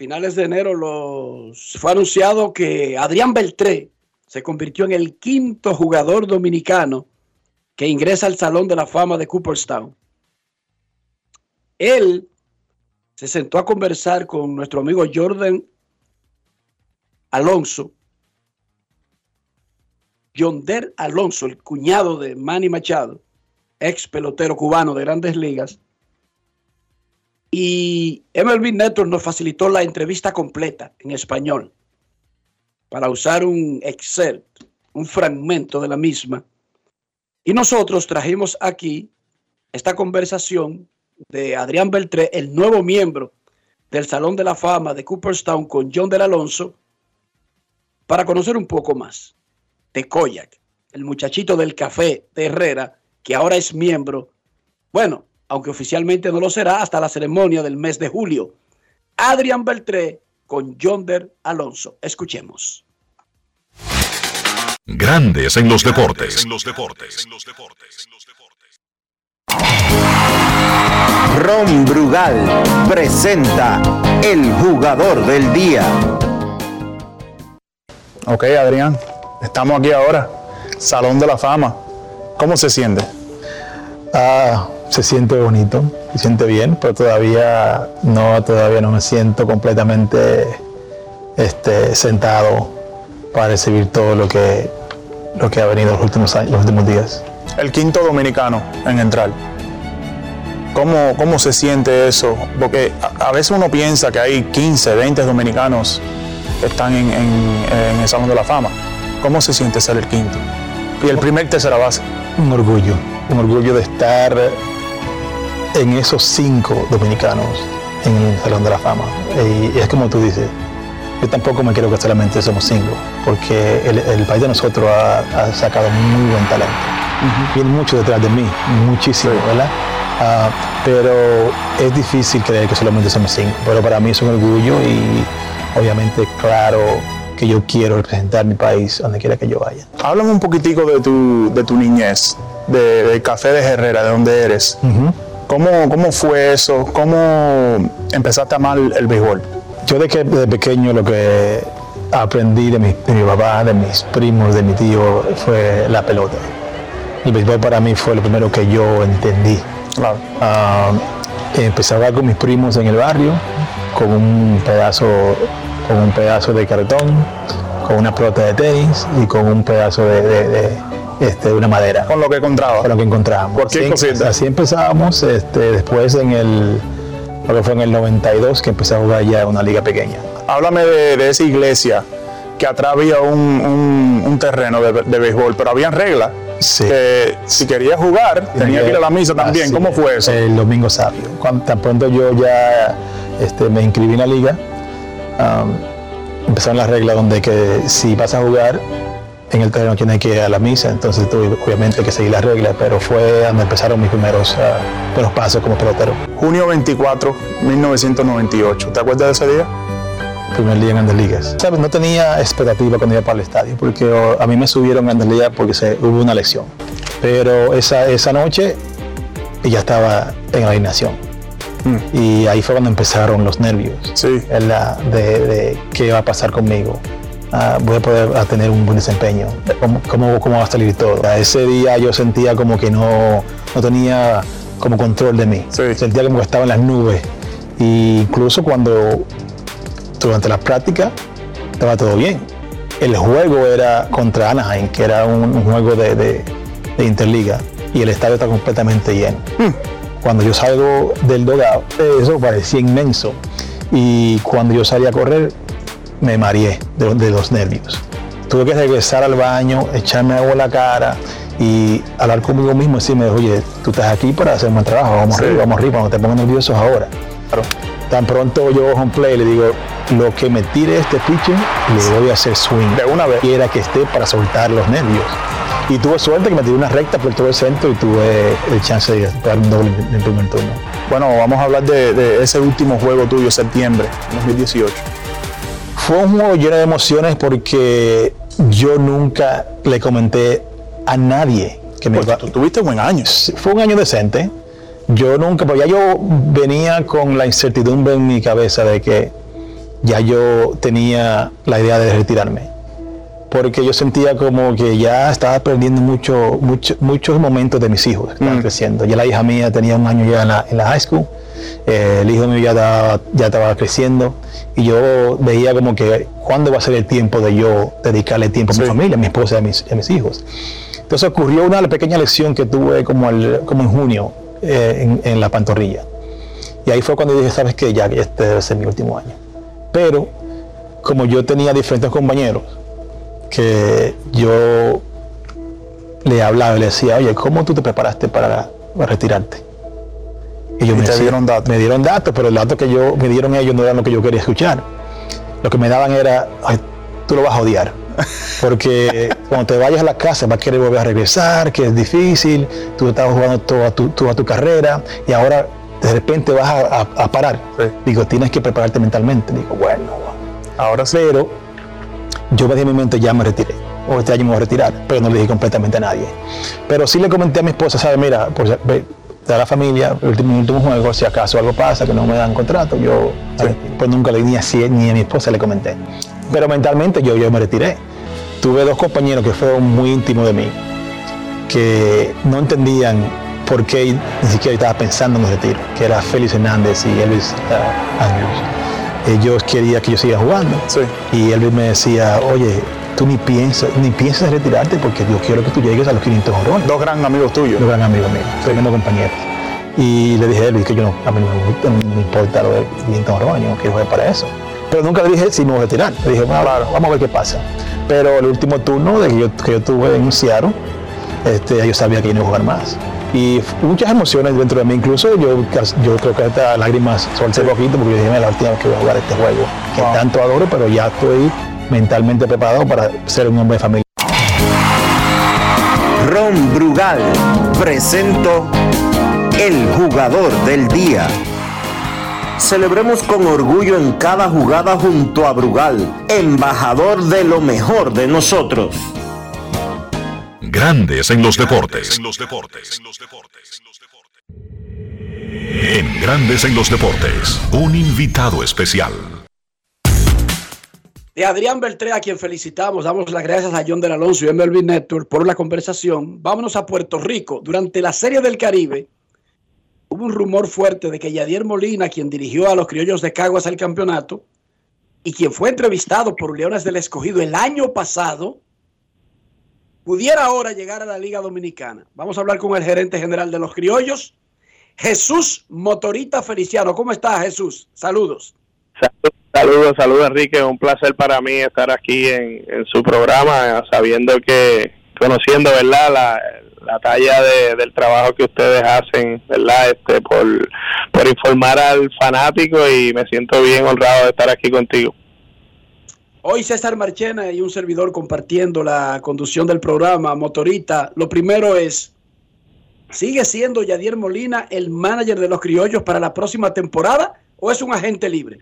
finales de enero los, fue anunciado que Adrián Beltré se convirtió en el quinto jugador dominicano que ingresa al Salón de la Fama de Cooperstown. Él se sentó a conversar con nuestro amigo Jordan Alonso, Yonder Alonso, el cuñado de Manny Machado, ex pelotero cubano de grandes ligas, y MLB Network nos facilitó la entrevista completa en español. para usar un Excel, un fragmento de la misma. Y nosotros trajimos aquí esta conversación de Adrián Beltré, el nuevo miembro del Salón de la Fama de Cooperstown con John del Alonso, para conocer un poco más de Koyak, el muchachito del café de Herrera, que ahora es miembro, bueno, aunque oficialmente no lo será hasta la ceremonia del mes de julio. Adrián Beltré con Yonder Alonso. Escuchemos. Grandes en los deportes. Ron Brugal presenta el jugador del día. Ok, Adrián, estamos aquí ahora. Salón de la Fama. ¿Cómo se siente? Ah, se siente bonito, se siente bien, pero todavía no, todavía no me siento completamente este, sentado para recibir todo lo que, lo que ha venido los últimos años, los últimos días. El quinto dominicano en entrar. ¿Cómo, cómo se siente eso? Porque a, veces uno piensa que hay 15, 20 dominicanos que están en, en el Salón de la Fama. ¿Cómo se siente ser el quinto? Y el primer tercera base. Un orgullo, un orgullo de estar en esos cinco dominicanos en el Salón de la Fama. Y, es como tú dices, yo tampoco me quiero que solamente somos cinco, porque el, país de nosotros ha, sacado muy buen talento. Viene mucho detrás de mí, muchísimo, ¿verdad? Ah, pero es difícil creer que solamente somos cinco, pero para mí es un orgullo y obviamente, claro, que yo quiero representar mi país donde quiera que yo vaya. Háblame un poquitico de tu, de tu niñez, del Café de Herrera, de donde eres. ¿Cómo, fue eso? ¿Cómo empezaste a amar el béisbol? Yo de que de pequeño lo que aprendí de mi, papá, de mis primos, de mi tío, fue la pelota. El béisbol para mí fue lo primero que yo entendí. Claro. Ah, empecé a con mis primos en el barrio, con un pedazo, con un pedazo de cartón, con una pelota de tenis y con un pedazo de este, una madera. Con lo que encontraba. Con lo que encontramos. así, Así empezábamos, este, después en el, lo que fue en el 92 que empecé a jugar ya una liga pequeña. Háblame de, esa iglesia, que atrás había un, terreno de, béisbol, pero habían reglas. Sí. Que si quería jugar, tenía que ir a la misa también. ¿Cómo fue eso? El domingo sabio. Cuando, tan pronto yo ya este, me inscribí en la liga, empezaron las reglas donde que si vas a jugar, en el terreno tiene que ir a la misa, entonces tuve obviamente que seguir las reglas, pero fue donde empezaron mis primeros, uh, pasos como pelotero. Junio 24, 1998, ¿te acuerdas de ese día? primer día en Grandes Ligas. ¿Sabes? No tenía expectativa cuando iba para el estadio, porque oh, a mí me subieron a Grandes Ligas porque se, hubo una lección. Pero esa, esa noche ya estaba en la alineación. Mm. Y ahí fue cuando empezaron los nervios sí. la, de, de qué iba a pasar conmigo. Ah, voy a poder tener un buen desempeño, ¿Cómo, cómo, va a salir todo. Ese día yo sentía como que no, no tenía como control de mí, sentía como que estaba en las nubes. E incluso cuando durante las prácticas estaba todo bien. El juego era contra Anaheim, que era un, juego de, de, Interliga, y el estadio está completamente lleno. Hmm. Cuando yo salgo del dogado, eso parecía inmenso. Y cuando yo salí a correr, me mareé de, los nervios. Tuve que regresar al baño, echarme agua la cara y hablar conmigo mismo y decirme, oye, tú estás aquí para hacer un buen trabajo, vamos arriba, vamos arriba, no te pongas nervioso ahora. Tan pronto yo un play le digo, lo que me tire este pitcher, le voy a hacer swing. De una vez. Quiera que esté para soltar los nervios. Y tuve suerte que me tiré una recta por todo el centro y tuve el chance de dar un doble en el primer turno. Bueno, vamos a hablar de, de ese último juego tuyo, septiembre 2018. Fue un juego lleno de emociones porque yo nunca le comenté a nadie que me iba. tuviste buen año. Fue un año decente. Yo nunca, porque ya yo venía con la incertidumbre en mi cabeza de que ya yo tenía la idea de retirarme. Porque yo sentía como que ya estaba perdiendo mucho, muchos momentos de mis hijos que estaban mm. creciendo. Ya la hija mía tenía un año ya en la, en la high school eh, el hijo mío ya estaba, ya estaba creciendo y yo veía como que cuándo va a ser el tiempo de yo dedicarle tiempo a mi familia, a mi esposa y a mis, a mis, hijos. Entonces ocurrió una pequeña lección que tuve como, como en junio eh, en, la pantorrilla. Y ahí fue cuando dije, sabes que ya este debe ser mi último año. Pero como yo tenía diferentes compañeros que yo le hablaba y le decía, oye, ¿cómo tú te preparaste para, retirarte? Y ellos me, dieron datos. me dieron datos, pero el dato que yo, me dieron ellos no eran lo que yo quería escuchar. Lo que me daban era, Ay, tú lo vas a odiar. Porque cuando te vayas a la casa vas a querer volver a regresar, que es difícil, tú estabas jugando toda tu, toda tu carrera y ahora de repente vas a, parar. Digo, tienes que prepararte mentalmente. Digo, bueno, ahora cero. Yo me mi mente, ya me retiré. O este año me voy a retirar, pero no le dije completamente a nadie. Pero sí le comenté a mi esposa, ¿sabes? Mira, pues, de la familia, el último, último juego, si acaso algo pasa, que no me dan contrato, yo pues nunca le ni a, ni a mi esposa le comenté. Pero mentalmente yo, yo me retiré. Tuve dos compañeros que fueron muy íntimos de mí, que no entendían por qué ni siquiera estaba pensando en el retiro, que era Félix Hernández y Elvis uh, Andrews. Ellos querían que yo siga jugando. Y Elvis me decía, oye, tú ni piensas, ni piensas en retirarte porque yo quiero que tú llegues a los 500 honrones. Dos grandes amigos tuyos. Dos grandes amigos míos, tremendo compañeros. Y le dije a Elvis que yo no, a mí no me, importa lo de 500 honrones, yo no quiero jugar para eso. Pero nunca le dije si me voy a retirar. Le dije, bueno, vamos a ver qué pasa. Pero el último turno de que yo, que yo tuve en Seattle, este, yo sabía que yo no iba a jugar más y muchas emociones dentro de mí, incluso yo, yo creo que estas lágrimas solté poquito porque yo dije, la última vez que voy a jugar este juego, que tanto adoro, pero ya estoy mentalmente preparado para ser un hombre de familia. Ron Brugal presento el jugador del día. Celebremos con orgullo en cada jugada junto a Brugal, embajador de lo mejor de nosotros. Grandes en los deportes. En Grandes en los deportes, un invitado especial. De Adrián Beltré, a quien felicitamos, damos las gracias a John del Alonso y MLB Network por la conversación. Vámonos a Puerto Rico. Durante la Serie del Caribe, hubo un rumor fuerte de que Yadier Molina, quien dirigió a los criollos de Caguas al campeonato y quien fue entrevistado por Leones del Escogido el año pasado, pudiera ahora llegar a la Liga Dominicana. Vamos a hablar con el gerente general de los criollos, Jesús Motorita Feliciano. ¿Cómo está Jesús? Saludos. Saludos, saludos Enrique. Un placer para mí estar aquí en, su programa, sabiendo que, conociendo, ¿verdad? La, la talla del trabajo que ustedes hacen, ¿verdad? Este, por, por informar al fanático y me siento bien honrado de estar aquí contigo. Hoy César Marchena y un servidor compartiendo la conducción del programa Motorita. Lo primero es, ¿sigue siendo Yadier Molina el manager de los criollos para la próxima temporada o es un agente libre?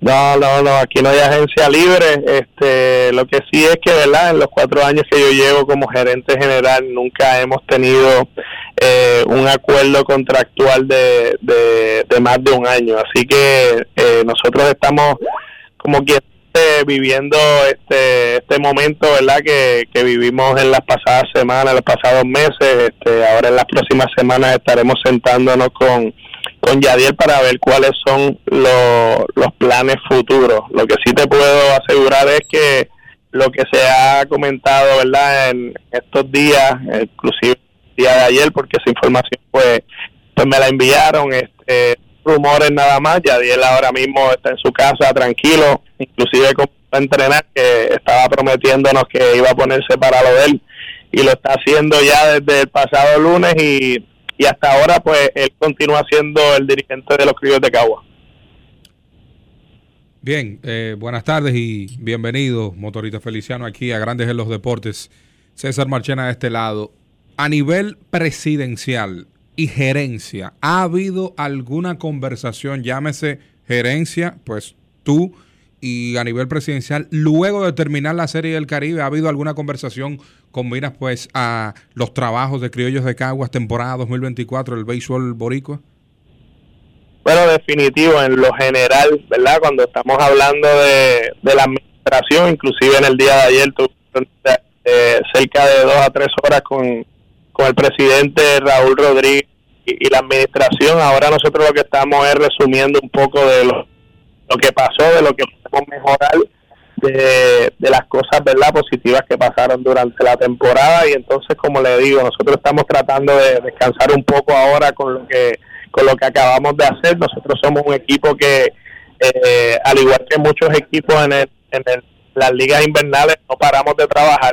No, no, no, aquí no hay agencia libre. Este, lo que sí es que, ¿verdad? En los cuatro años que yo llevo como gerente general nunca hemos tenido eh, un acuerdo contractual de, de, más de un año. Así que eh, nosotros estamos como quien viviendo este este momento, ¿verdad? Que, que vivimos en las pasadas semanas, los pasados meses. Este, ahora en las próximas semanas estaremos sentándonos con, con Yadiel para ver cuáles son los, los planes futuros. Lo que sí te puedo asegurar es que lo que se ha comentado, ¿verdad? En estos días, inclusive el día de ayer, porque esa información pues, pues me la enviaron, este, rumores nada más. Yadiel ahora mismo está en su casa tranquilo, inclusive con entrenar que estaba prometiéndonos que iba a ponerse para lo de él y lo está haciendo ya desde el pasado lunes y, y hasta ahora pues él continúa siendo el dirigente de los Criollos de Cagua. Bien, eh, buenas tardes y bienvenidos, Motorista Feliciano, aquí a Grandes en los Deportes. César Marchena de este lado. A nivel presidencial, y gerencia. ¿Ha habido alguna conversación, llámese gerencia, pues tú y a nivel presidencial, luego de terminar la Serie del Caribe, ¿ha habido alguna conversación con miras pues a los trabajos de Criollos de Caguas, temporada 2024 del béisbol boricua? Bueno, definitivo, en lo general, ¿verdad? Cuando estamos hablando de, de la administración, inclusive en el día de ayer tuve eh, cerca de dos a tres horas con con el presidente Raúl Rodríguez y, la administración. Ahora nosotros lo que estamos es resumiendo un poco de lo que pasó, de lo que podemos mejorar, de, de las cosas verdad positivas que pasaron durante la temporada. Y entonces como le digo nosotros estamos tratando de descansar un poco ahora con lo que con lo que acabamos de hacer. Nosotros somos un equipo que eh, al igual que muchos equipos en el, en el las ligas invernales no paramos de trabajar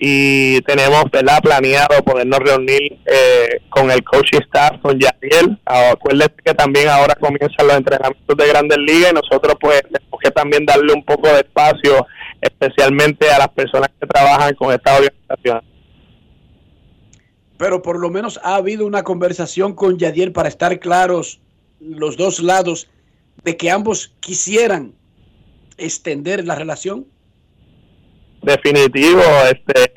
y tenemos ¿verdad? planeado podernos reunir eh, con el coaching staff, con Yadiel. Acuérdense que también ahora comienzan los entrenamientos de grandes ligas y nosotros pues tenemos que también darle un poco de espacio, especialmente a las personas que trabajan con esta organización. Pero por lo menos ha habido una conversación con Yadiel para estar claros los dos lados de que ambos quisieran extender la relación definitivo, este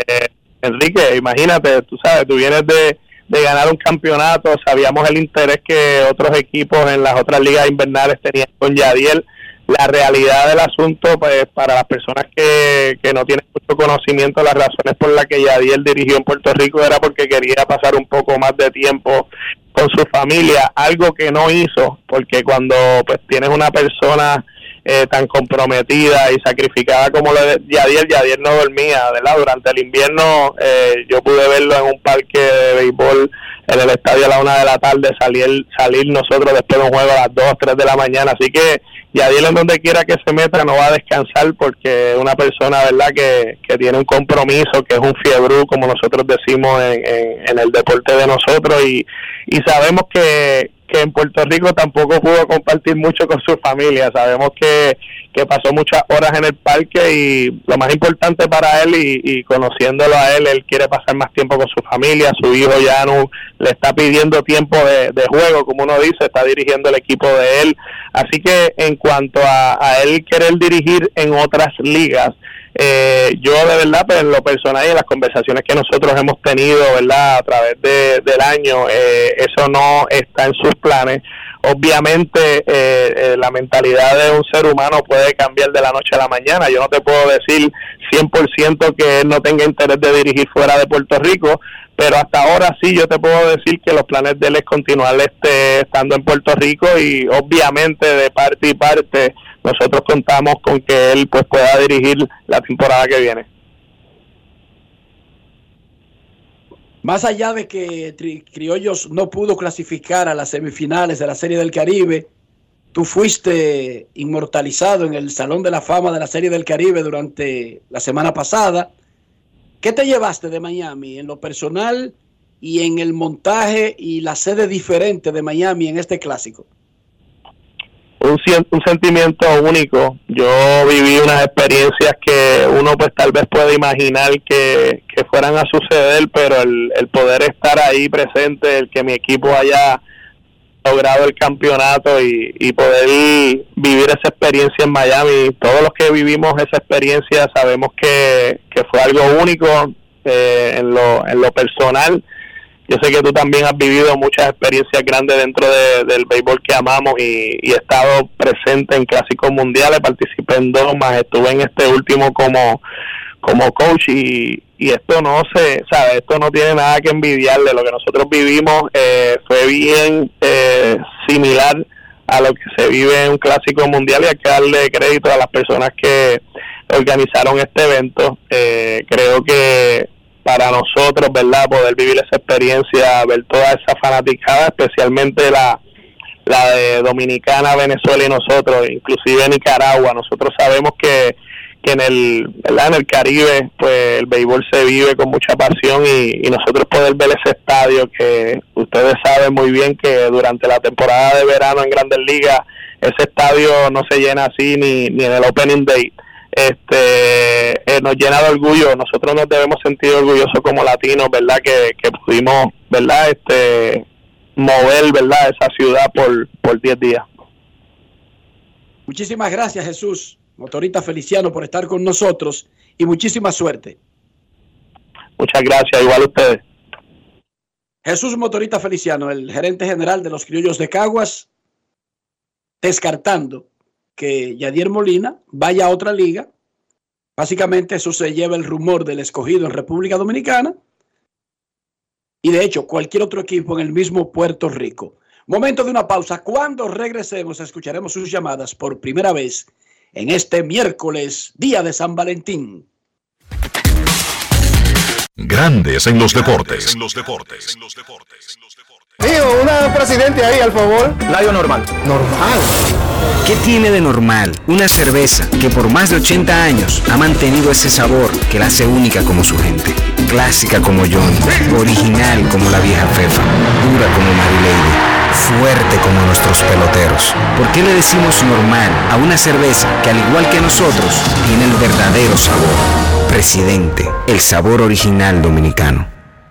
Enrique, imagínate, tú sabes, tú vienes de, de ganar un campeonato, sabíamos el interés que otros equipos en las otras ligas invernales tenían con Yadiel. La realidad del asunto, pues para las personas que, que no tienen mucho conocimiento, las razones por las que Yadiel dirigió en Puerto Rico era porque quería pasar un poco más de tiempo con su familia, algo que no hizo, porque cuando pues tienes una persona eh, tan comprometida y sacrificada como la de Yadier. Yadier no dormía, ¿verdad? Durante el invierno eh, yo pude verlo en un parque de béisbol en el estadio a la una de la tarde, salir, salir nosotros después de un juego a las dos, tres de la mañana. Así que Yadier en donde quiera que se meta no va a descansar porque es una persona, ¿verdad?, que, que tiene un compromiso, que es un fiebre, como nosotros decimos en, en, en el deporte de nosotros y, y sabemos que, que en Puerto Rico tampoco pudo compartir mucho con su familia. Sabemos que, que pasó muchas horas en el parque y lo más importante para él y, conociéndolo a él, él quiere pasar más tiempo con su familia. Su hijo ya no le está pidiendo tiempo de, juego, como uno dice, está dirigiendo el equipo de él. Así que en cuanto a él querer dirigir en otras ligas, eh, yo de verdad, pues en lo personal y en las conversaciones que nosotros hemos tenido, ¿verdad? A través del año, eh, eso no está en sus planes. Obviamente eh, eh, la mentalidad de un ser humano puede cambiar de la noche a la mañana. Yo no te puedo decir 100% que él no tenga interés de dirigir fuera de Puerto Rico, pero hasta ahora sí yo te puedo decir que los planes de él es continuar este, estando en Puerto Rico y obviamente de parte y parte nosotros contamos con que él pues pueda dirigir la temporada que viene. Más allá de que Criollos no pudo clasificar a las semifinales de la Serie del Caribe, tú fuiste inmortalizado en el Salón de la Fama de la Serie del Caribe durante la semana pasada. ¿Qué te llevaste de Miami en lo personal y en el montaje y la sede diferente de Miami en este clásico? Un, un sentimiento único. Yo viví unas experiencias que uno pues tal vez puede imaginar que, fueran a suceder, pero el, el poder estar ahí presente, el que mi equipo haya logrado el campeonato y, y poder vivir esa experiencia en Miami. Todos los que vivimos esa experiencia sabemos que, que fue algo único eh, en, lo, en lo personal yo sé que tú también has vivido muchas experiencias grandes dentro del béisbol que amamos y, he estado presente en clásicos mundiales, participé en dos más, estuve en este último como como coach y, y esto no se, sabe, esto no tiene nada que envidiarle, lo que nosotros vivimos eh, fue bien eh, similar a lo que se vive en un clásico mundial y hay que darle crédito a las personas que organizaron este evento. Eh, creo que para nosotros, ¿verdad? Poder vivir esa experiencia, ver toda esa fanaticada, especialmente la, la de Dominicana, Venezuela y nosotros, inclusive Nicaragua. Nosotros sabemos que, que en el ¿verdad? en el Caribe pues el béisbol se vive con mucha pasión y, y nosotros poder ver ese estadio que ustedes saben muy bien que durante la temporada de verano en Grandes Ligas ese estadio no se llena así ni, ni en el Opening Day este eh, nos llena de orgullo. Nosotros nos debemos sentir orgullosos como latinos verdad que, que pudimos verdad este mover verdad esa ciudad por por 10 días. Muchísimas gracias Jesús motorista Feliciano por estar con nosotros y muchísima suerte. Muchas gracias igual a ustedes. Jesús Motorista Feliciano el gerente general de los criollos de Caguas descartando que Yadier Molina vaya a otra liga. Básicamente eso se lleva el rumor del escogido en República Dominicana y de hecho cualquier otro equipo en el mismo Puerto Rico. Momento de una pausa. Cuando regresemos escucharemos sus llamadas por primera vez en este miércoles, día de San Valentín. Grandes en los deportes. Tío, una presidente ahí, al favor. Layo normal. Normal. ¿Qué tiene de normal una cerveza que por más de 80 años ha mantenido ese sabor que la hace única como su gente? Clásica como John, original como la vieja Fefa, dura como Lady, fuerte como nuestros peloteros. ¿Por qué le decimos normal a una cerveza que al igual que nosotros tiene el verdadero sabor? Presidente, el sabor original dominicano.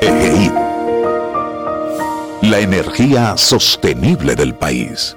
EGI. La energía sostenible del país.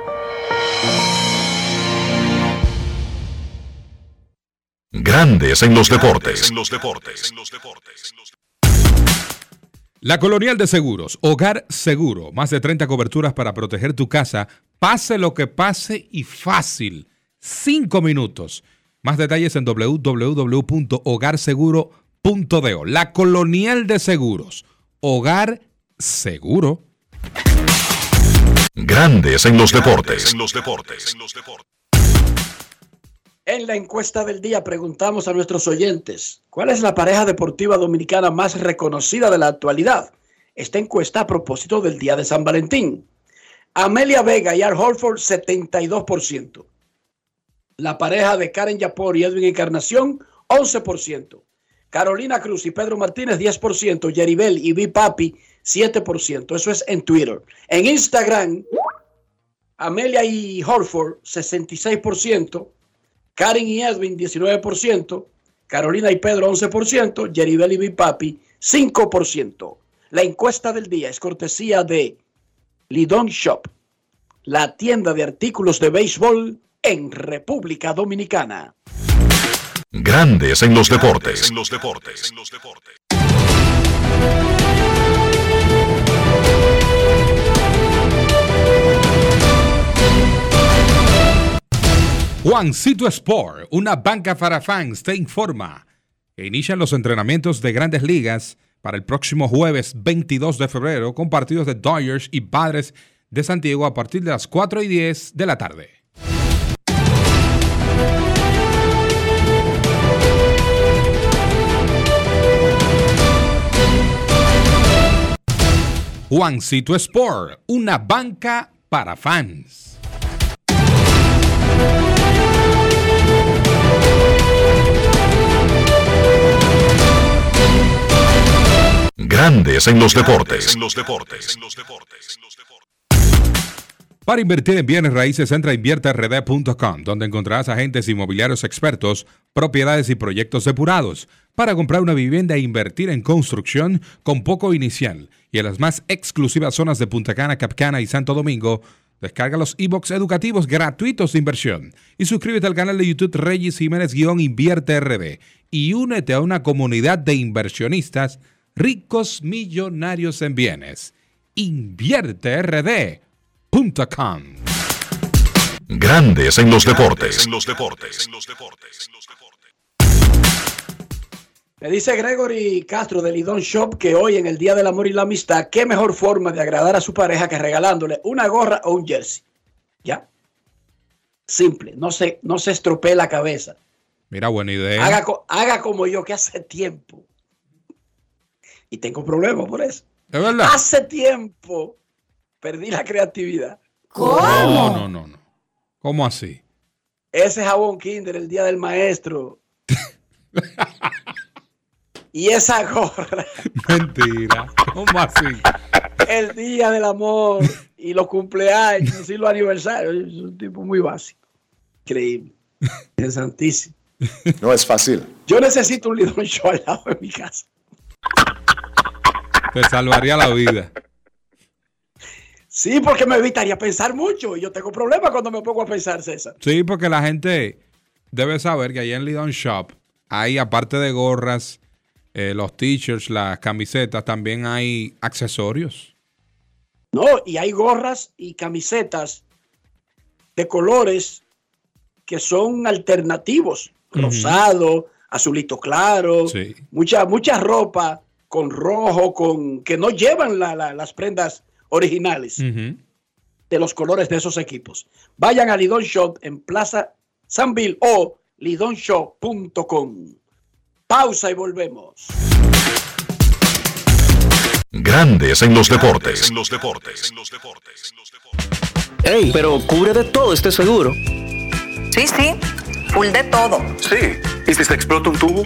Grandes en los deportes. La Colonial de Seguros, Hogar Seguro, más de 30 coberturas para proteger tu casa, pase lo que pase y fácil. Cinco minutos. Más detalles en www.hogarseguro.do. La Colonial de Seguros, Hogar Seguro. Grandes en los deportes. En la encuesta del día preguntamos a nuestros oyentes, ¿cuál es la pareja deportiva dominicana más reconocida de la actualidad? Esta encuesta a propósito del Día de San Valentín. Amelia Vega y Al Holford, 72%. La pareja de Karen Yapor y Edwin Encarnación, 11%. Carolina Cruz y Pedro Martínez, 10%. Yeribel y B Papi, 7%. Eso es en Twitter. En Instagram, Amelia y Holford, 66%. Karen y Edwin, 19%. Carolina y Pedro, 11%. Yeribel y B Papi, 5%. La encuesta del día es cortesía de Lidon Shop, la tienda de artículos de béisbol en República Dominicana. Grandes en los deportes. Juancito Sport, una banca para fans, te informa inician los entrenamientos de grandes ligas para el próximo jueves 22 de febrero con partidos de Dodgers y Padres de Santiago a partir de las 4 y 10 de la tarde. Juancito Sport, una banca para fans. Grandes en los deportes. Para invertir en bienes raíces, entra a invierterd.com, donde encontrarás agentes inmobiliarios expertos, propiedades y proyectos depurados para comprar una vivienda e invertir en construcción con poco inicial. Y en las más exclusivas zonas de Punta Cana, Capcana y Santo Domingo, descarga los e-books educativos gratuitos de inversión y suscríbete al canal de YouTube Reyes Jiménez-Invierte RD y únete a una comunidad de inversionistas ricos millonarios en bienes. InvierteRD.com. Grandes en los deportes. Me dice Gregory Castro de Lidón Shop que hoy en el Día del Amor y la Amistad, qué mejor forma de agradar a su pareja que regalándole una gorra o un jersey. ¿Ya? Simple, no se, no se estropee la cabeza. Mira, buena idea. Haga, haga como yo que hace tiempo y tengo problemas por eso. ¿Es verdad? Hace tiempo perdí la creatividad. ¿Cómo? No, no, no, no. ¿Cómo así? Ese jabón Kinder el día del maestro. y esa gorra. Mentira. ¿Cómo así? El día del amor y los cumpleaños y los aniversarios. Es un tipo muy básico. Increíble. Interesantísimo. No es fácil. Yo necesito un Lidón Show al lado de mi casa. Te salvaría la vida. Sí, porque me evitaría pensar mucho y yo tengo problemas cuando me pongo a pensar, César. Sí, porque la gente debe saber que allá en Lidon Shop hay, aparte de gorras, eh, los t-shirts, las camisetas, también hay accesorios. No, y hay gorras y camisetas de colores que son alternativos. Rosado, azulito claro, mucha, mucha ropa con rojo, con que no llevan las prendas originales de los colores de esos equipos. Vayan a Lidon Shop en Plaza Sanville o lidonshop.com. Pausa y volvemos. Grandes en los deportes. En los deportes. Ey, pero cubre de todo este seguro. Sí, sí, full de todo. Sí, ¿y si se explota un tubo?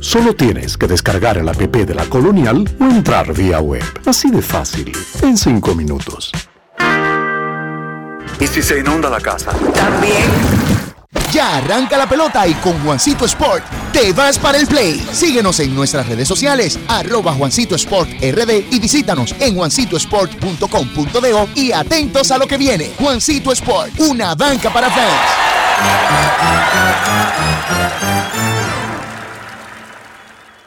Solo tienes que descargar el app de la Colonial o entrar vía web. Así de fácil, en 5 minutos. ¿Y si se inunda la casa? También. Ya arranca la pelota y con Juancito Sport te vas para el play. Síguenos en nuestras redes sociales, arroba Juancito Sport RD y visítanos en juancitosport.com.de y atentos a lo que viene. Juancito Sport, una banca para fans.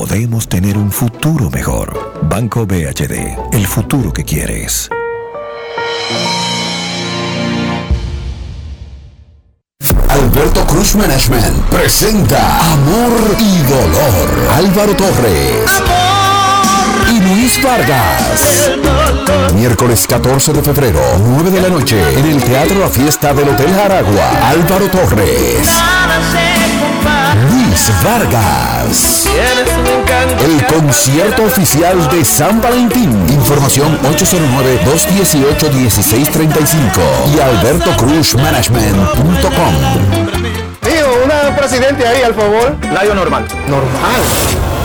podemos tener un futuro mejor. Banco BHD, el futuro que quieres. Alberto Cruz Management presenta Amor y Dolor. Álvaro Torres. Y Luis Vargas. Miércoles 14 de febrero, 9 de la noche, en el Teatro La Fiesta del Hotel Aragua. Álvaro Torres. Luis Vargas. El concierto oficial de San Valentín. Información 809-218-1635 y albertocruzmanagement.com. Tío, una presidente ahí, al favor. Radio normal. Normal.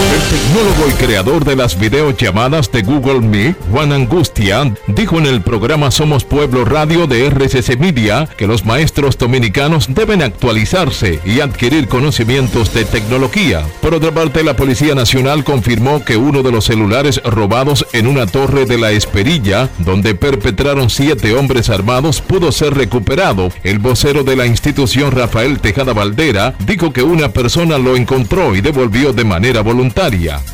El tecnólogo y creador de las videollamadas de Google Meet, Juan Angustia, dijo en el programa Somos Pueblo Radio de RCC Media que los maestros dominicanos deben actualizarse y adquirir conocimientos de tecnología. Por otra parte, la Policía Nacional confirmó que uno de los celulares robados en una torre de la Esperilla, donde perpetraron siete hombres armados, pudo ser recuperado. El vocero de la institución, Rafael Tejada Valdera, dijo que una persona lo encontró y devolvió de manera voluntaria.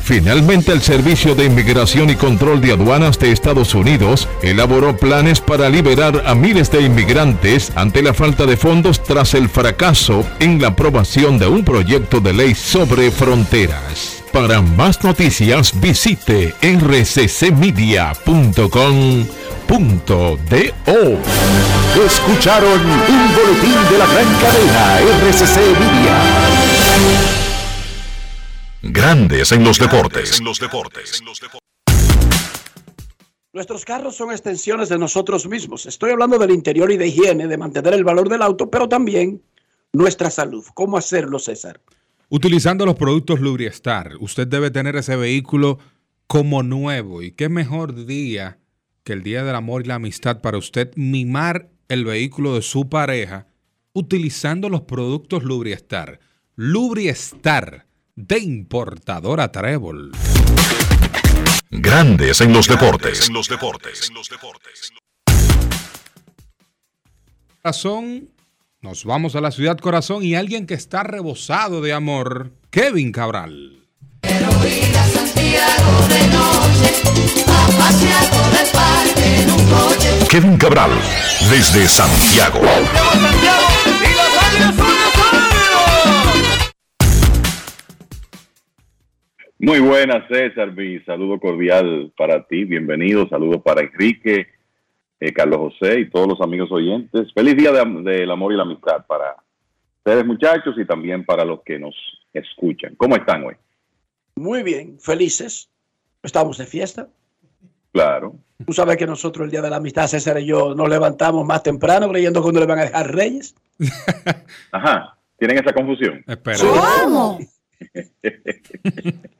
Finalmente, el Servicio de Inmigración y Control de Aduanas de Estados Unidos elaboró planes para liberar a miles de inmigrantes ante la falta de fondos tras el fracaso en la aprobación de un proyecto de ley sobre fronteras. Para más noticias, visite rccmedia.com.do. Escucharon un boletín de la gran cadena RCC Media. Grandes en los deportes. Nuestros carros son extensiones de nosotros mismos. Estoy hablando del interior y de higiene, de mantener el valor del auto, pero también nuestra salud. ¿Cómo hacerlo, César? Utilizando los productos Lubriestar, usted debe tener ese vehículo como nuevo. ¿Y qué mejor día que el Día del Amor y la Amistad para usted mimar el vehículo de su pareja utilizando los productos Lubriestar? Lubriestar de importadora Trébol. Grandes en los deportes. Corazón, nos vamos a la ciudad corazón y alguien que está rebosado de amor, Kevin Cabral. Kevin Cabral, desde Santiago. Muy buenas, César. Mi saludo cordial para ti. Bienvenido. Saludos para Enrique, eh, Carlos José y todos los amigos oyentes. Feliz día de- del amor y la amistad para ustedes, muchachos, y también para los que nos escuchan. ¿Cómo están hoy? Muy bien, felices. Estamos de fiesta. Claro. Tú sabes que nosotros el día de la amistad, César y yo, nos levantamos más temprano creyendo que no le van a dejar reyes. Ajá. ¿Tienen esa confusión? Espera. ¿Cómo?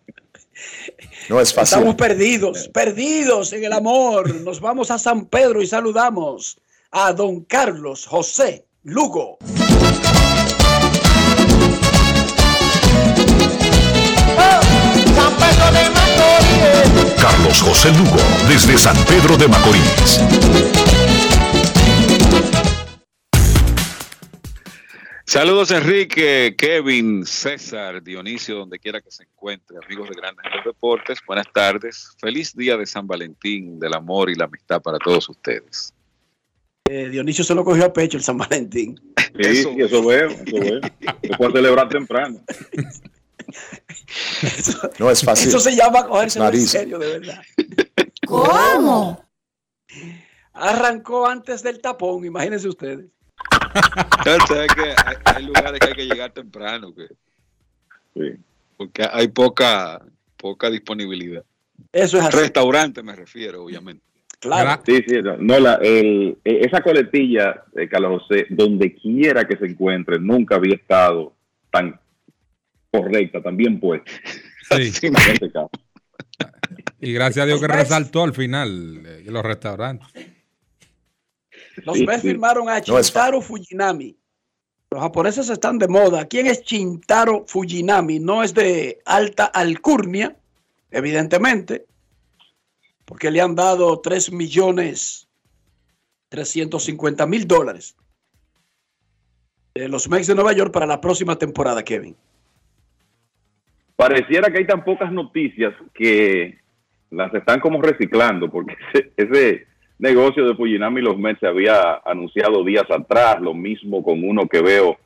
No es fácil. Estamos perdidos, perdidos en el amor. Nos vamos a San Pedro y saludamos a don Carlos José Lugo. Carlos José Lugo, desde San Pedro de Macorís. Saludos Enrique, Kevin, César, Dionisio, donde quiera que se encuentre, amigos de Grandes en los Deportes, buenas tardes, feliz día de San Valentín, del amor y la amistad para todos ustedes. Eh, Dionisio se lo cogió a pecho el San Valentín. Sí, eso, eso veo, eso veo. Se puede celebrar temprano. No es fácil. Eso se llama cogerse en Nariz. serio, de verdad. ¿Cómo? Arrancó antes del tapón, imagínense ustedes. Ustedes que hay, hay lugares que hay que llegar temprano, que- porque hay poca, poca disponibilidad. Eso es así. Restaurante me refiero, obviamente. Claro. Sí, sí, no, no, la, el- eh, esa coletilla, de Carlos José, donde quiera que se encuentre, nunca había estado tan correcta, tan bien puesta. Sí. En este caso. Y gracias a Dios que Mets. resaltó al final eh, los restaurantes. Los Mets firmaron a No Shintaro Fujinami. Los japoneses están de moda. ¿Quién es Shintaro Fujinami? No es de alta alcurnia, evidentemente, porque le han dado 3 millones 350 mil dólares de los Mets de Nueva York para la próxima temporada, Kevin. Pareciera que hay tan pocas noticias que las están como reciclando, porque ese, ese negocio de Fujinami los Mets se había anunciado días atrás, lo mismo con uno que veo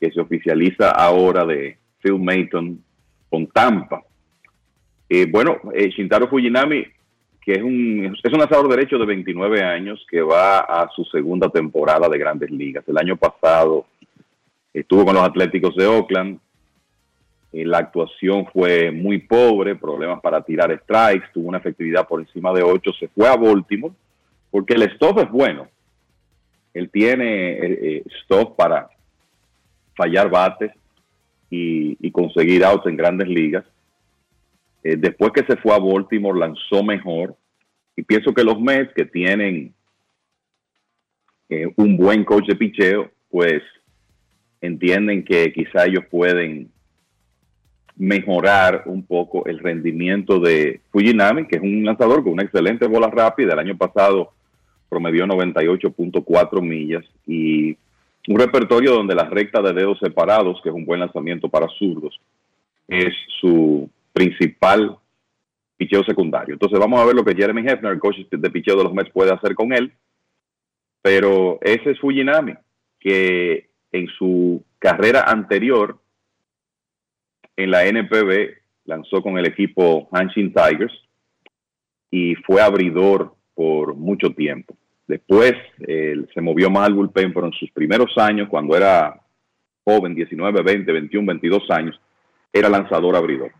que se oficializa ahora de Phil Mayton con Tampa. Eh, bueno, eh, Shintaro Fujinami, que es un, es un lanzador derecho de 29 años que va a su segunda temporada de grandes ligas. El año pasado estuvo con los Atléticos de Oakland, eh, la actuación fue muy pobre, problemas para tirar strikes, tuvo una efectividad por encima de 8, se fue a Baltimore, porque el stuff es bueno. Él tiene eh, eh, stuff para fallar bates y, y conseguir outs en grandes ligas. Eh, después que se fue a Baltimore, lanzó mejor. Y pienso que los Mets, que tienen eh, un buen coach de picheo, pues entienden que quizá ellos pueden mejorar un poco el rendimiento de Fujinami, que es un lanzador con una excelente bola rápida. El año pasado promedió 98.4 millas y un repertorio donde la recta de dedos separados, que es un buen lanzamiento para zurdos, es su principal picheo secundario. Entonces vamos a ver lo que Jeremy Hefner, el coach de picheo de los Mets, puede hacer con él. Pero ese es Fujinami, que en su carrera anterior en la NPB lanzó con el equipo Hanshin Tigers y fue abridor por mucho tiempo. Después eh, se movió más al bullpen, pero en sus primeros años, cuando era joven, 19, 20, 21, 22 años, era lanzador abridor.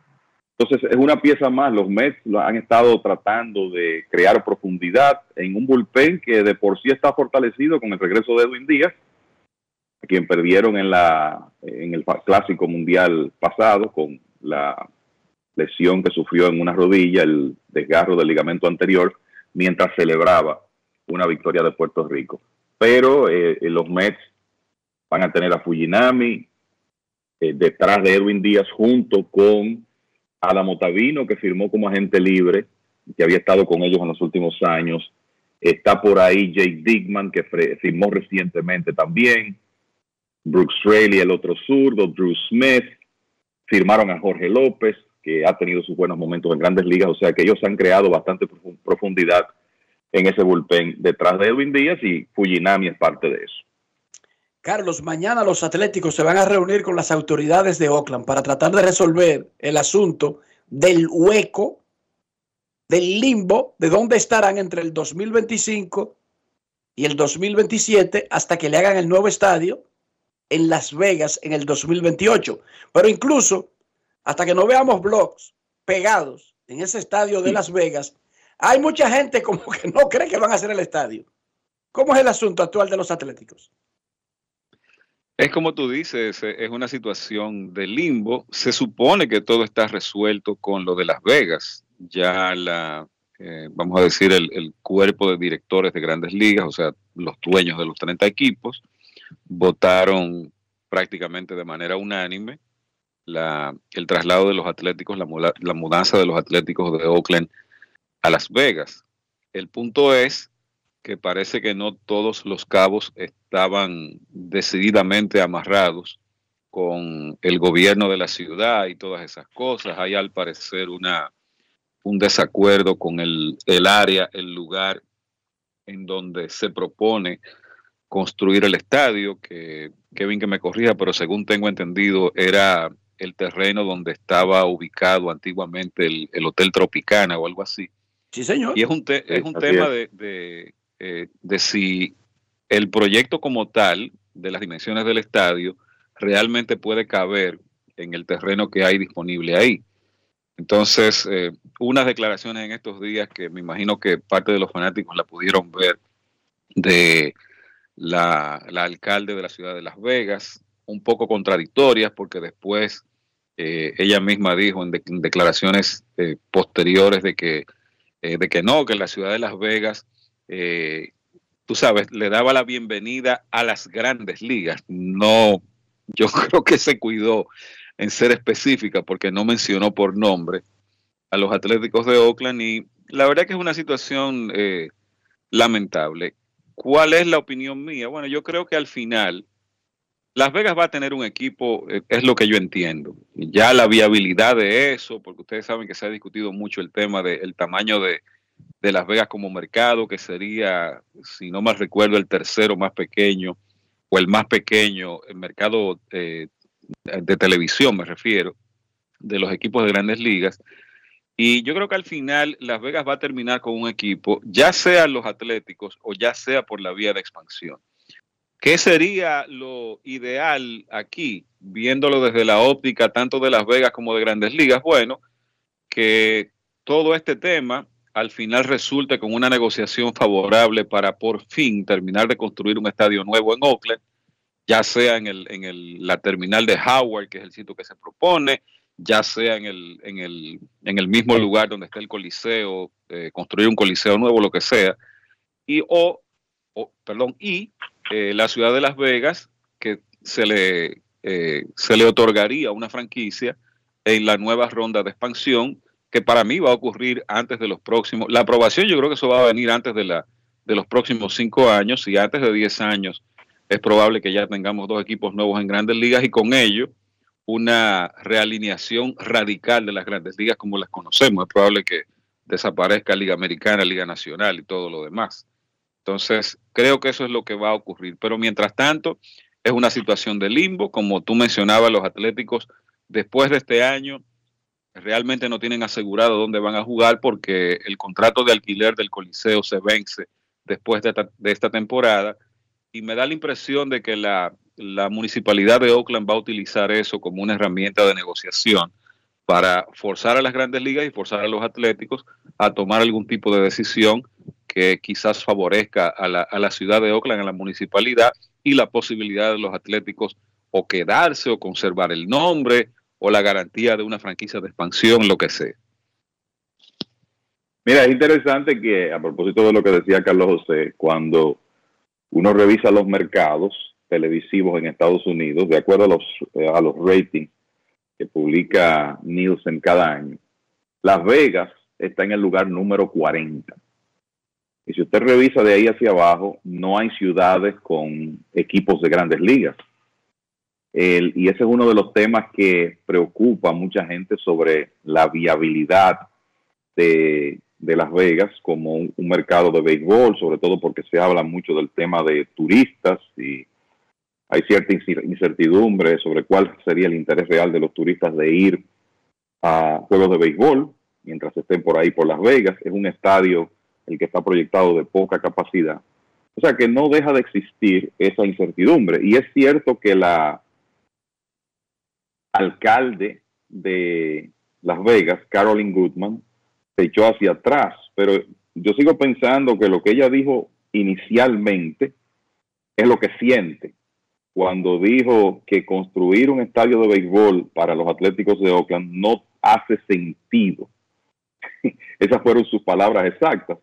Entonces es una pieza más. Los Mets han estado tratando de crear profundidad en un bullpen que de por sí está fortalecido con el regreso de Edwin Díaz, a quien perdieron en la en el clásico mundial pasado con la lesión que sufrió en una rodilla, el desgarro del ligamento anterior, mientras celebraba una victoria de Puerto Rico. Pero eh, los Mets van a tener a Fujinami eh, detrás de Edwin Díaz junto con Adam Otavino, que firmó como agente libre, que había estado con ellos en los últimos años. Está por ahí Jake Digman, que firmó recientemente también. Brooks Straley, el otro zurdo, Drew Smith. Firmaron a Jorge López, que ha tenido sus buenos momentos en grandes ligas. O sea que ellos han creado bastante profundidad en ese bullpen detrás de Edwin Díaz y Fujinami es parte de eso. Carlos, mañana los Atléticos se van a reunir con las autoridades de Oakland para tratar de resolver el asunto del hueco, del limbo, de dónde estarán entre el 2025 y el 2027 hasta que le hagan el nuevo estadio en Las Vegas en el 2028. Pero incluso hasta que no veamos blogs pegados en ese estadio de Las Vegas, hay mucha gente como que no cree que van a hacer el estadio. ¿Cómo es el asunto actual de los Atléticos? Es como tú dices, eh, es una situación de limbo. Se supone que todo está resuelto con lo de Las Vegas. Ya la, eh, vamos a decir, el, cuerpo de directores de grandes ligas, o sea, los dueños de los 30 equipos, votaron prácticamente de manera unánime la, el traslado de los atléticos, la mudanza de los atléticos de Oakland a Las Vegas. El punto es que parece que no todos los cabos estaban decididamente amarrados con el gobierno de la ciudad y todas esas cosas. Hay al parecer una, un desacuerdo con el, el área, el lugar en donde se propone construir el estadio, que Kevin que me corrija, pero según tengo entendido era el terreno donde estaba ubicado antiguamente el, el Hotel Tropicana o algo así. Sí, señor. Y es un, te, es un tema de, de, eh, de si el proyecto como tal, de las dimensiones del estadio, realmente puede caber en el terreno que hay disponible ahí. Entonces, eh, unas declaraciones en estos días que me imagino que parte de los fanáticos la pudieron ver de la, la alcalde de la ciudad de Las Vegas, un poco contradictorias porque después eh, ella misma dijo en, de, en declaraciones eh, posteriores de que, eh, de que no, que la ciudad de Las Vegas, eh, tú sabes, le daba la bienvenida a las grandes ligas. No, yo creo que se cuidó en ser específica porque no mencionó por nombre a los Atléticos de Oakland y la verdad que es una situación eh, lamentable. ¿Cuál es la opinión mía? Bueno, yo creo que al final las Vegas va a tener un equipo, eh, es lo que yo entiendo. Ya la viabilidad de eso, porque ustedes saben que se ha discutido mucho el tema del tamaño de, Las Vegas como mercado, que sería, si no mal recuerdo, el tercero más pequeño o el más pequeño, el mercado eh, de televisión, me refiero, de los equipos de grandes ligas. Y yo creo que al final Las Vegas va a terminar con un equipo, ya sea los Atléticos o ya sea por la vía de expansión. ¿Qué sería lo ideal aquí, viéndolo desde la óptica tanto de Las Vegas como de Grandes Ligas? Bueno, que todo este tema al final resulte con una negociación favorable para por fin terminar de construir un estadio nuevo en Oakland, ya sea en, el, en el, la terminal de Howard, que es el sitio que se propone, ya sea en el, en el, en el mismo lugar donde está el coliseo, eh, construir un coliseo nuevo, lo que sea, y o, o perdón, y eh, la ciudad de Las Vegas, que se le, eh, se le otorgaría una franquicia en la nueva ronda de expansión, que para mí va a ocurrir antes de los próximos, la aprobación yo creo que eso va a venir antes de, la, de los próximos cinco años y antes de diez años es probable que ya tengamos dos equipos nuevos en grandes ligas y con ello una realineación radical de las grandes ligas como las conocemos. Es probable que desaparezca Liga Americana, Liga Nacional y todo lo demás. Entonces, creo que eso es lo que va a ocurrir. Pero mientras tanto, es una situación de limbo. Como tú mencionabas, los Atléticos, después de este año, realmente no tienen asegurado dónde van a jugar porque el contrato de alquiler del Coliseo se vence después de esta, de esta temporada. Y me da la impresión de que la, la municipalidad de Oakland va a utilizar eso como una herramienta de negociación para forzar a las grandes ligas y forzar a los atléticos a tomar algún tipo de decisión que quizás favorezca a la, a la, ciudad de Oakland, a la municipalidad y la posibilidad de los atléticos o quedarse o conservar el nombre o la garantía de una franquicia de expansión, lo que sea. Mira, es interesante que a propósito de lo que decía Carlos José, cuando uno revisa los mercados televisivos en Estados Unidos, de acuerdo a los, eh, a los ratings que publica Nielsen cada año, Las Vegas está en el lugar número 40. Y si usted revisa de ahí hacia abajo, no hay ciudades con equipos de grandes ligas. El, y ese es uno de los temas que preocupa a mucha gente sobre la viabilidad de, de Las Vegas como un, un, mercado de béisbol, sobre todo porque se habla mucho del tema de turistas y hay cierta incertidumbre sobre cuál sería el interés real de los turistas de ir a juegos de béisbol mientras estén por ahí por Las Vegas. Es un estadio el que está proyectado de poca capacidad. O sea que no deja de existir esa incertidumbre. Y es cierto que la alcalde de Las Vegas, Carolyn Goodman, se echó hacia atrás, pero yo sigo pensando que lo que ella dijo inicialmente es lo que siente cuando dijo que construir un estadio de béisbol para los Atléticos de Oakland no hace sentido. Esas fueron sus palabras exactas,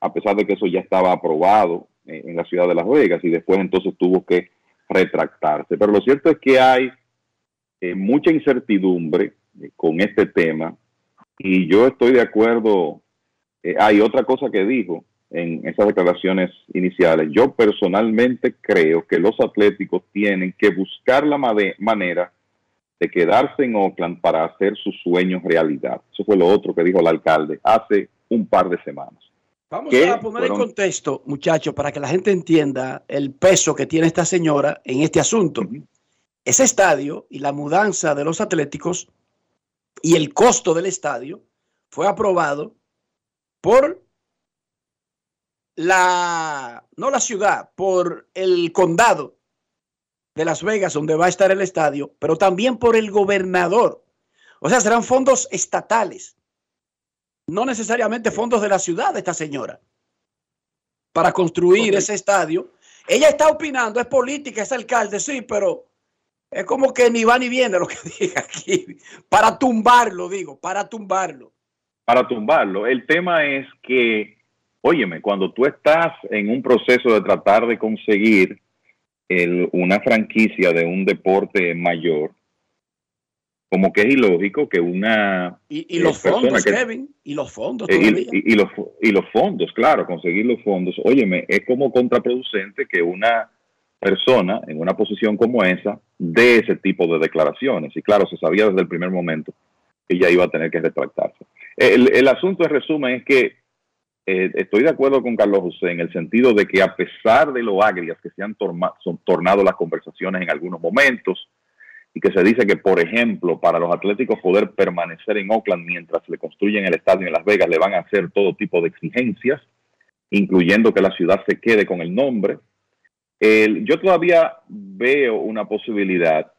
a pesar de que eso ya estaba aprobado en la ciudad de Las Vegas y después entonces tuvo que retractarse. Pero lo cierto es que hay eh, mucha incertidumbre eh, con este tema y yo estoy de acuerdo. Eh, hay otra cosa que dijo en esas declaraciones iniciales. Yo personalmente creo que los atléticos tienen que buscar la manera de quedarse en Oakland para hacer sus sueños realidad. Eso fue lo otro que dijo el alcalde hace un par de semanas. Vamos a poner en contexto, muchachos, para que la gente entienda el peso que tiene esta señora en este asunto. Ese estadio y la mudanza de los atléticos y el costo del estadio fue aprobado por la, no la ciudad, por el condado de Las Vegas, donde va a estar el estadio, pero también por el gobernador. O sea, serán fondos estatales, no necesariamente fondos de la ciudad de esta señora, para construir ese estadio. Ella está opinando, es política, es alcalde, sí, pero es como que ni va ni viene lo que diga aquí. Para tumbarlo, digo, para tumbarlo. Para tumbarlo. El tema es que Óyeme, cuando tú estás en un proceso de tratar de conseguir una franquicia de un deporte mayor, como que es ilógico que una... Y, los fondos, Kevin, y los fondos. Eh, y, los, y los fondos, claro, conseguir los fondos. Óyeme, es como contraproducente que una persona en una posición como esa dé ese tipo de declaraciones. Y claro, se sabía desde el primer momento que ella iba a tener que retractarse. El, el asunto en resumen es que eh, estoy de acuerdo con Carlos José en el sentido de que a pesar de lo agrias que se han tornado las conversaciones en algunos momentos y que se dice que, por ejemplo, para los atléticos poder permanecer en Oakland mientras le construyen el estadio en Las Vegas, le van a hacer todo tipo de exigencias, incluyendo que la ciudad se quede con el nombre. yo todavía veo una posibilidad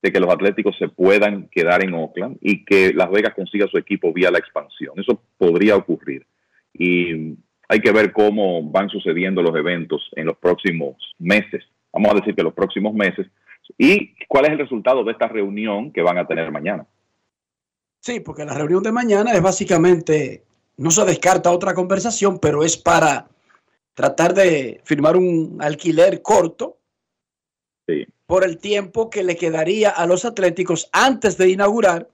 de que los atléticos se puedan quedar en Oakland y que Las Vegas consiga su equipo vía la expansión. Eso podría ocurrir y hay que ver cómo van sucediendo los eventos en los próximos meses. Vamos a decir que los próximos meses. ¿Y cuál es el resultado de esta reunión que van a tener mañana? Sí, porque la reunión de mañana es básicamente, no se descarta otra conversación, pero es para tratar de firmar un alquiler corto por el tiempo que le quedaría a los Atléticos antes de inaugurar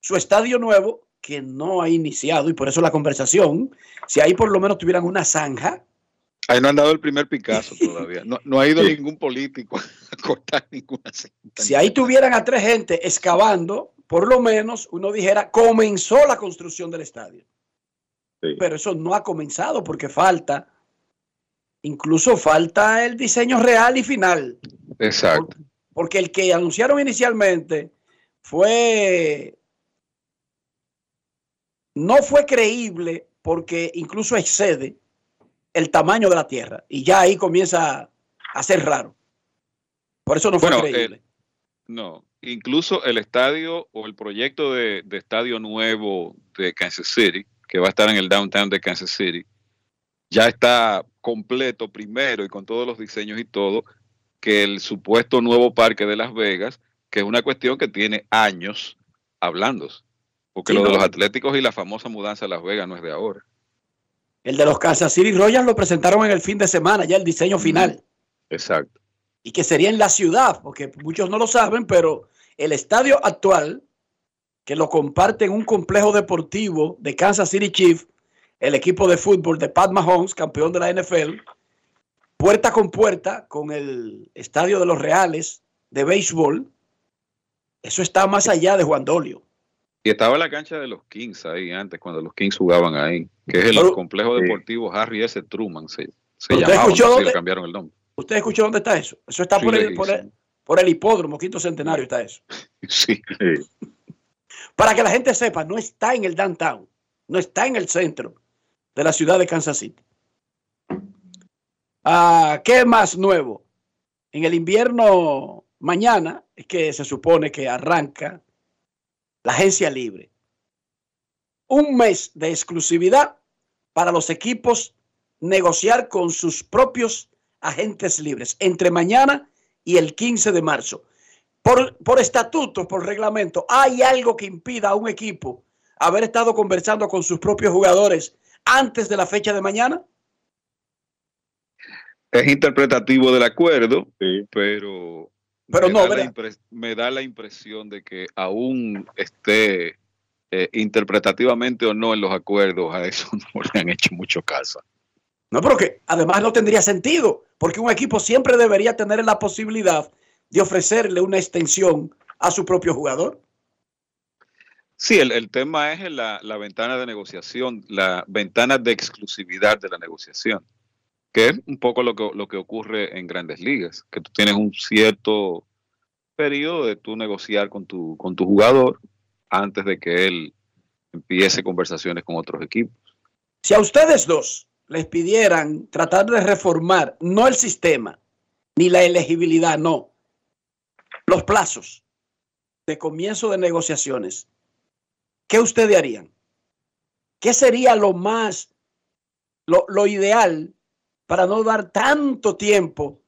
su estadio nuevo que no ha iniciado y por eso la conversación, si ahí por lo menos tuvieran una zanja. Ahí no han dado el primer Picasso todavía. No, ha ido ningún político a cortar ninguna cinta. Si ahí tuvieran a tres gente excavando, por lo menos uno dijera, comenzó la construcción del estadio. Pero eso no ha comenzado porque falta, incluso falta el diseño real y final. Exacto. porque el que anunciaron inicialmente fue no fue creíble porque incluso excede el tamaño de la Tierra y ya ahí comienza a ser raro. Por eso no fue creíble. no, incluso el estadio o el proyecto de, estadio nuevo de Kansas City, que va a estar en el downtown de Kansas City, ya está completo primero y con todos los diseños y todo, que el supuesto nuevo parque de Las Vegas, que es una cuestión que tiene años hablándose. Porque lo de los Atléticos y la famosa mudanza a Las Vegas no es de ahora. El de los Kansas City Royals lo presentaron en el fin de semana, ya el diseño final. Exacto. Y que sería en la ciudad, porque muchos no lo saben, pero el estadio actual, que lo comparten un complejo deportivo de Kansas City Chiefs, el equipo de fútbol de Pat Mahomes, campeón de la NFL, puerta con puerta con el estadio de los Reales de béisbol, eso está más allá de Juan Dolio. Y estaba la cancha de los Kings ahí antes, cuando los Kings jugaban ahí, que es el complejo deportivo Harry S. Truman, se, llamaba, dónde, cambiaron el nombre. ¿Usted escuchó dónde está eso? Eso está por, el, por, el, hipódromo, quinto centenario está eso. Sí. Para que la gente sepa, no está en el downtown, no está en el centro de la ciudad de Kansas City. Ah, ¿Qué más nuevo? En el invierno mañana es que se supone que arranca la agencia libre. Un mes de exclusividad para los equipos negociar con sus propios agentes libres entre mañana y el 15 de marzo. Por, por estatuto, por reglamento, ¿hay algo que impida a un equipo haber estado conversando con sus propios jugadores antes de la fecha de mañana? Es interpretativo del acuerdo, pero, pero me, no, da me da la impresión de que aún esté eh, interpretativamente o no en los acuerdos, a eso no le han hecho mucho caso. No, pero que además no tendría sentido, porque un equipo siempre debería tener la posibilidad de ofrecerle una extensión a su propio jugador. Sí, el, el tema es la, la ventana de negociación, la ventana de exclusividad de la negociación, que es un poco lo que, lo que ocurre en grandes ligas, que tú tienes un cierto periodo de tú negociar con tu, con tu jugador antes de que él empiece conversaciones con otros equipos. Si a ustedes dos les pidieran tratar de reformar no el sistema ni la elegibilidad, no, los plazos de comienzo de negociaciones, ¿qué ustedes harían? ¿Qué sería lo más, lo, lo ideal para no dar tanto tiempo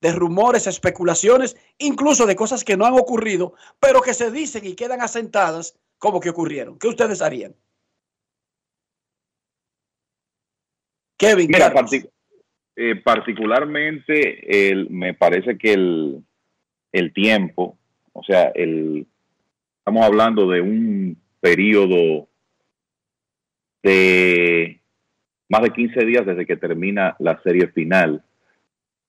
de rumores, especulaciones, incluso de cosas que no han ocurrido, pero que se dicen y quedan asentadas como que ocurrieron? ¿Qué ustedes harían? Kevin, Mira, partic- eh, particularmente el, me parece que el, el tiempo, o sea, el, estamos hablando de un periodo de más de 15 días desde que termina la serie final.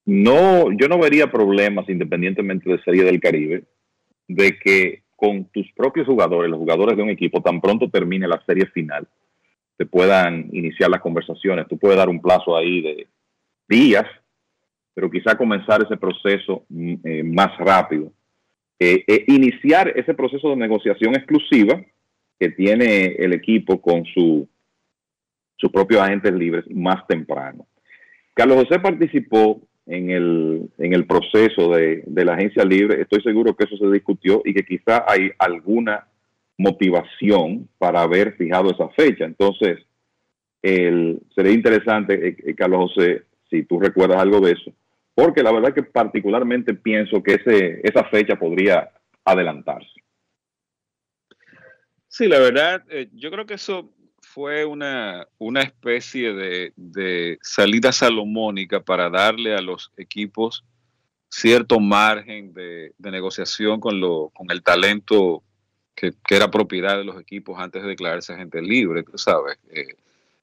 No, yo no vería problemas, independientemente de Serie del Caribe, de que con tus propios jugadores, los jugadores de un equipo, tan pronto termine la serie final, se puedan iniciar las conversaciones. Tú puedes dar un plazo ahí de días, pero quizá comenzar ese proceso mm, eh, más rápido. Eh, eh, iniciar ese proceso de negociación exclusiva que tiene el equipo con su, sus propios agentes libres más temprano. Carlos José participó en el, en el proceso de, de la agencia libre. Estoy seguro que eso se discutió y que quizá hay alguna motivación para haber fijado esa fecha. Entonces, el, sería interesante, eh, eh, Carlos José, si tú recuerdas algo de eso, porque la verdad que particularmente pienso que ese, esa fecha podría adelantarse. Sí, la verdad, eh, yo creo que eso fue una, una especie de, de salida salomónica para darle a los equipos cierto margen de, de negociación con, lo, con el talento que, que era propiedad de los equipos antes de declararse agente libre, tú sabes. Eh,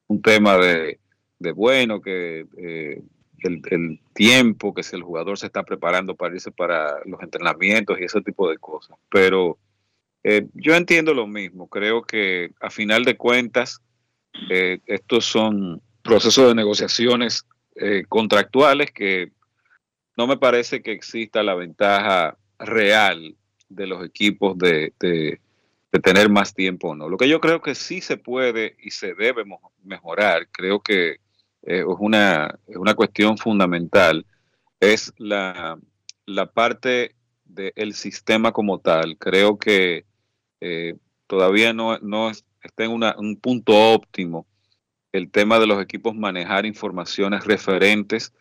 un tema de, de bueno, que eh, el, el, tiempo que si el jugador se está preparando para irse para los entrenamientos y ese tipo de cosas. Pero eh, yo entiendo lo mismo. Creo que a final de cuentas, eh, estos son procesos de negociaciones eh, contractuales que no me parece que exista la ventaja real de los equipos de, de, de tener más tiempo o no. Lo que yo creo que sí se puede y se debe mejorar, creo que eh, es, una, es una cuestión fundamental, es la, la parte del sistema como tal. Creo que eh, todavía no, no está en una, un punto óptimo el tema de los equipos manejar informaciones referentes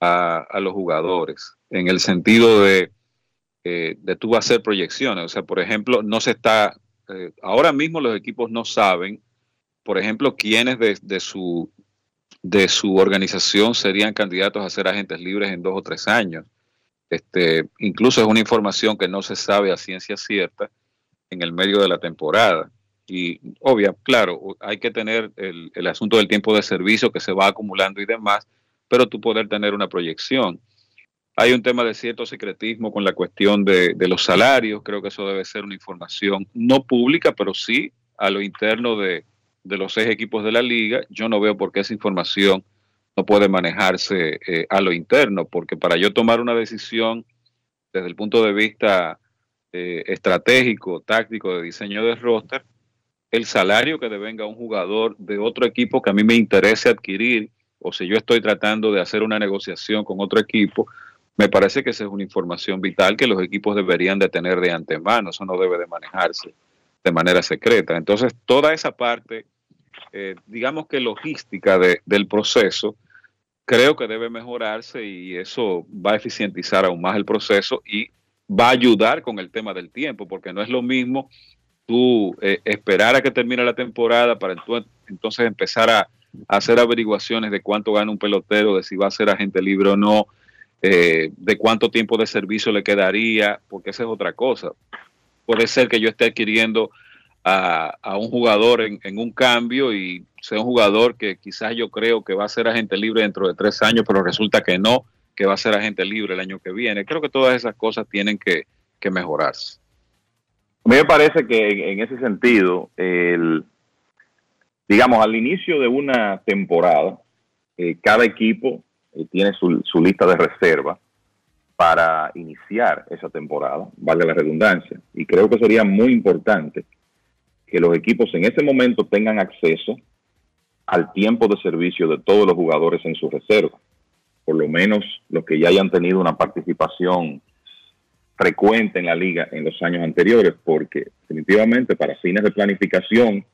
a, los jugadores, en el sentido de, eh, de tú hacer proyecciones. O sea, por ejemplo, no se está, eh, ahora mismo los equipos no saben, por ejemplo, quiénes de, de, su, de su organización serían candidatos a ser agentes libres en dos o tres años. Este, incluso es una información que no se sabe a ciencia cierta en el medio de la temporada. Y obvia, claro, hay que tener el, el, asunto del tiempo de servicio que se va acumulando y demás, pero tú poder tener una proyección. Hay un tema de cierto secretismo con la cuestión de, de los salarios, creo que eso debe ser una información no pública, pero sí a lo interno de, de los seis equipos de la liga. Yo no veo por qué esa información no puede manejarse eh, a lo interno, porque para yo tomar una decisión desde el punto de vista eh, estratégico, táctico de diseño de roster, el salario que devenga un jugador de otro equipo que a mí me interese adquirir, o si yo estoy tratando de hacer una negociación con otro equipo, me parece que esa es una información vital que los equipos deberían de tener de antemano, eso no debe de manejarse de manera secreta. Entonces, toda esa parte, eh, digamos que logística de- del proceso, creo que debe mejorarse y eso va a eficientizar aún más el proceso y va a ayudar con el tema del tiempo, porque no es lo mismo tú eh, esperar a que termine la temporada para entonces empezar a, a hacer averiguaciones de cuánto gana un pelotero, de si va a ser agente libre o no, eh, de cuánto tiempo de servicio le quedaría, porque esa es otra cosa. Puede ser que yo esté adquiriendo a, a un jugador en, en un cambio y sea un jugador que quizás yo creo que va a ser agente libre dentro de tres años, pero resulta que no, que va a ser agente libre el año que viene. Creo que todas esas cosas tienen que, que mejorarse. A mí me parece que en, ese sentido, el, digamos, al inicio de una temporada, eh, cada equipo eh, tiene su, su lista de reserva para iniciar esa temporada, valga la redundancia. Y creo que sería muy importante que los equipos en ese momento tengan acceso al tiempo de servicio de todos los jugadores en su reserva. Por lo menos los que ya hayan tenido una participación frecuente en la liga en los años anteriores, porque definitivamente para fines de planificación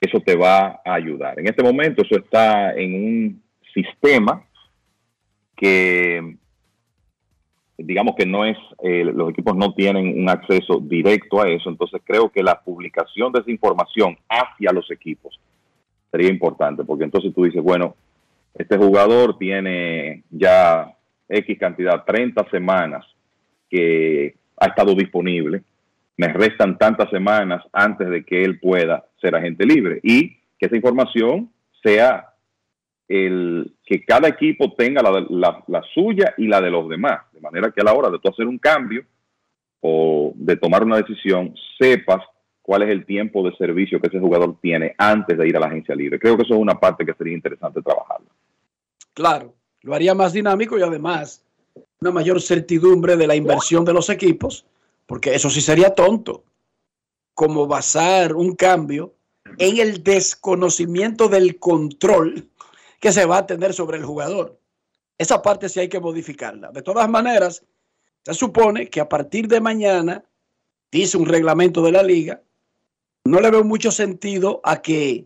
eso te va a ayudar. En este momento eso está en un sistema que digamos que no es, eh, los equipos no tienen un acceso directo a eso, entonces creo que la publicación de esa información hacia los equipos sería importante, porque entonces tú dices, bueno, este jugador tiene ya X cantidad, 30 semanas que ha estado disponible, me restan tantas semanas antes de que él pueda ser agente libre y que esa información sea el que cada equipo tenga la, la, la, suya y la de los demás, de manera que a la hora de tú hacer un cambio o de tomar una decisión, sepas cuál es el tiempo de servicio que ese jugador tiene antes de ir a la agencia libre. Creo que eso es una parte que sería interesante trabajar. Claro, lo haría más dinámico y además una mayor certidumbre de la inversión de los equipos, porque eso sí sería tonto, como basar un cambio en el desconocimiento del control que se va a tener sobre el jugador. Esa parte sí hay que modificarla. De todas maneras, se supone que a partir de mañana, dice un reglamento de la liga, no le veo mucho sentido a que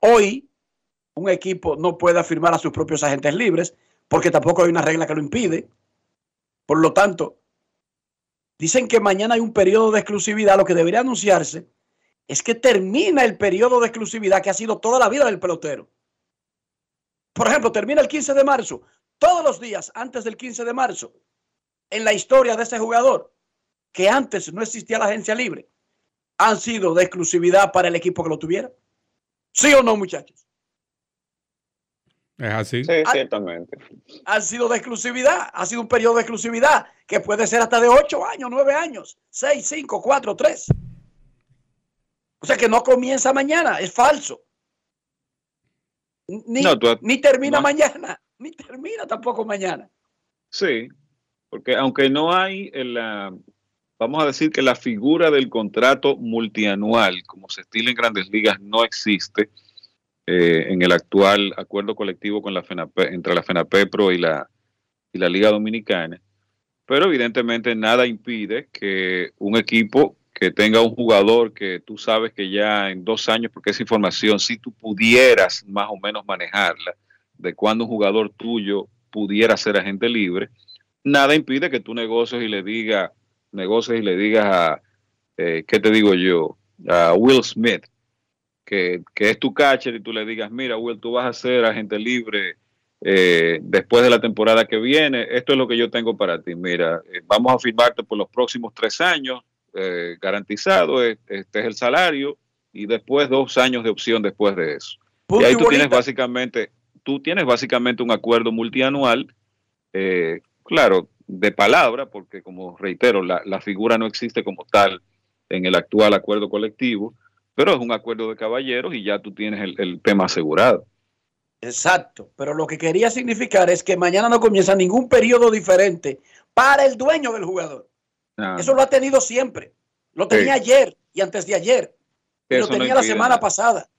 hoy un equipo no pueda firmar a sus propios agentes libres, porque tampoco hay una regla que lo impide. Por lo tanto, dicen que mañana hay un periodo de exclusividad. Lo que debería anunciarse es que termina el periodo de exclusividad que ha sido toda la vida del pelotero. Por ejemplo, termina el 15 de marzo. Todos los días antes del 15 de marzo, en la historia de ese jugador, que antes no existía la agencia libre, han sido de exclusividad para el equipo que lo tuviera. ¿Sí o no, muchachos? Es así. Sí, ciertamente. Han sido de exclusividad. Ha sido un periodo de exclusividad que puede ser hasta de 8 años, 9 años, 6, 5, 4, 3. O sea que no comienza mañana, es falso. Ni, No, tú- ni termina no. mañana, ni termina tampoco mañana. Sí, porque aunque no hay en la, vamos a decir que la figura del contrato multianual, como se estila en grandes ligas, no existe eh, en el actual acuerdo colectivo con la FENAPE, entre la FENAPEPRO y la, y la Liga Dominicana. Pero evidentemente nada impide que un equipo que tenga un jugador que tú sabes que ya en dos años, porque esa información, si tú pudieras más o menos manejarla, de cuándo un jugador tuyo pudiera ser agente libre, nada impide que tú negocies y le digas, negocies y le digas a, eh, ¿qué te digo yo? A Will Smith, que, que es tu catcher y tú le digas, mira, Will, tú vas a ser agente libre eh, después de la temporada que viene, esto es lo que yo tengo para ti, mira, eh, vamos a firmarte por los próximos tres años, eh, garantizado, eh, este es el salario, y después dos años de opción después de eso. Y ahí tú tienes básicamente, tú tienes básicamente un acuerdo multianual, eh, claro, de palabra, porque como reitero, la, la figura no existe como tal en el actual acuerdo colectivo, pero es un acuerdo de caballeros y ya tú tienes el, el tema asegurado. Exacto, pero lo que quería significar es que mañana no comienza ningún periodo diferente para el dueño del jugador. Ah. Eso lo ha tenido siempre. Lo tenía Sí. ayer y antes de ayer. Y lo no tenía la semana nada. pasada.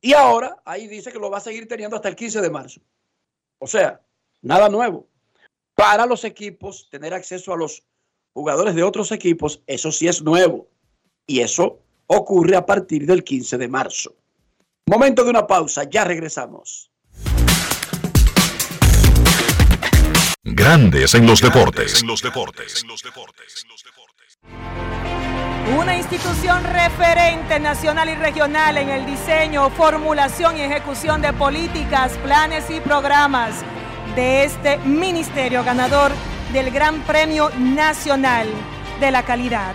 Y ahora ahí dice que lo va a seguir teniendo hasta el 15 de marzo. O sea, nada nuevo. Para los equipos, tener acceso a los jugadores de otros equipos, eso sí es nuevo. Y eso ocurre a partir del 15 de marzo. Momento de una pausa, ya regresamos. Grandes en los deportes. Una institución referente nacional y regional en el diseño, formulación y ejecución de políticas, planes y programas de este ministerio ganador del Gran Premio Nacional de la Calidad.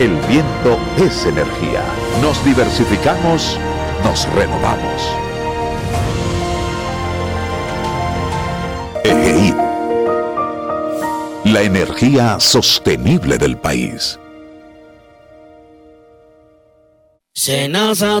el viento es energía. Nos diversificamos, nos renovamos. EGI. La energía sostenible del país. Senasa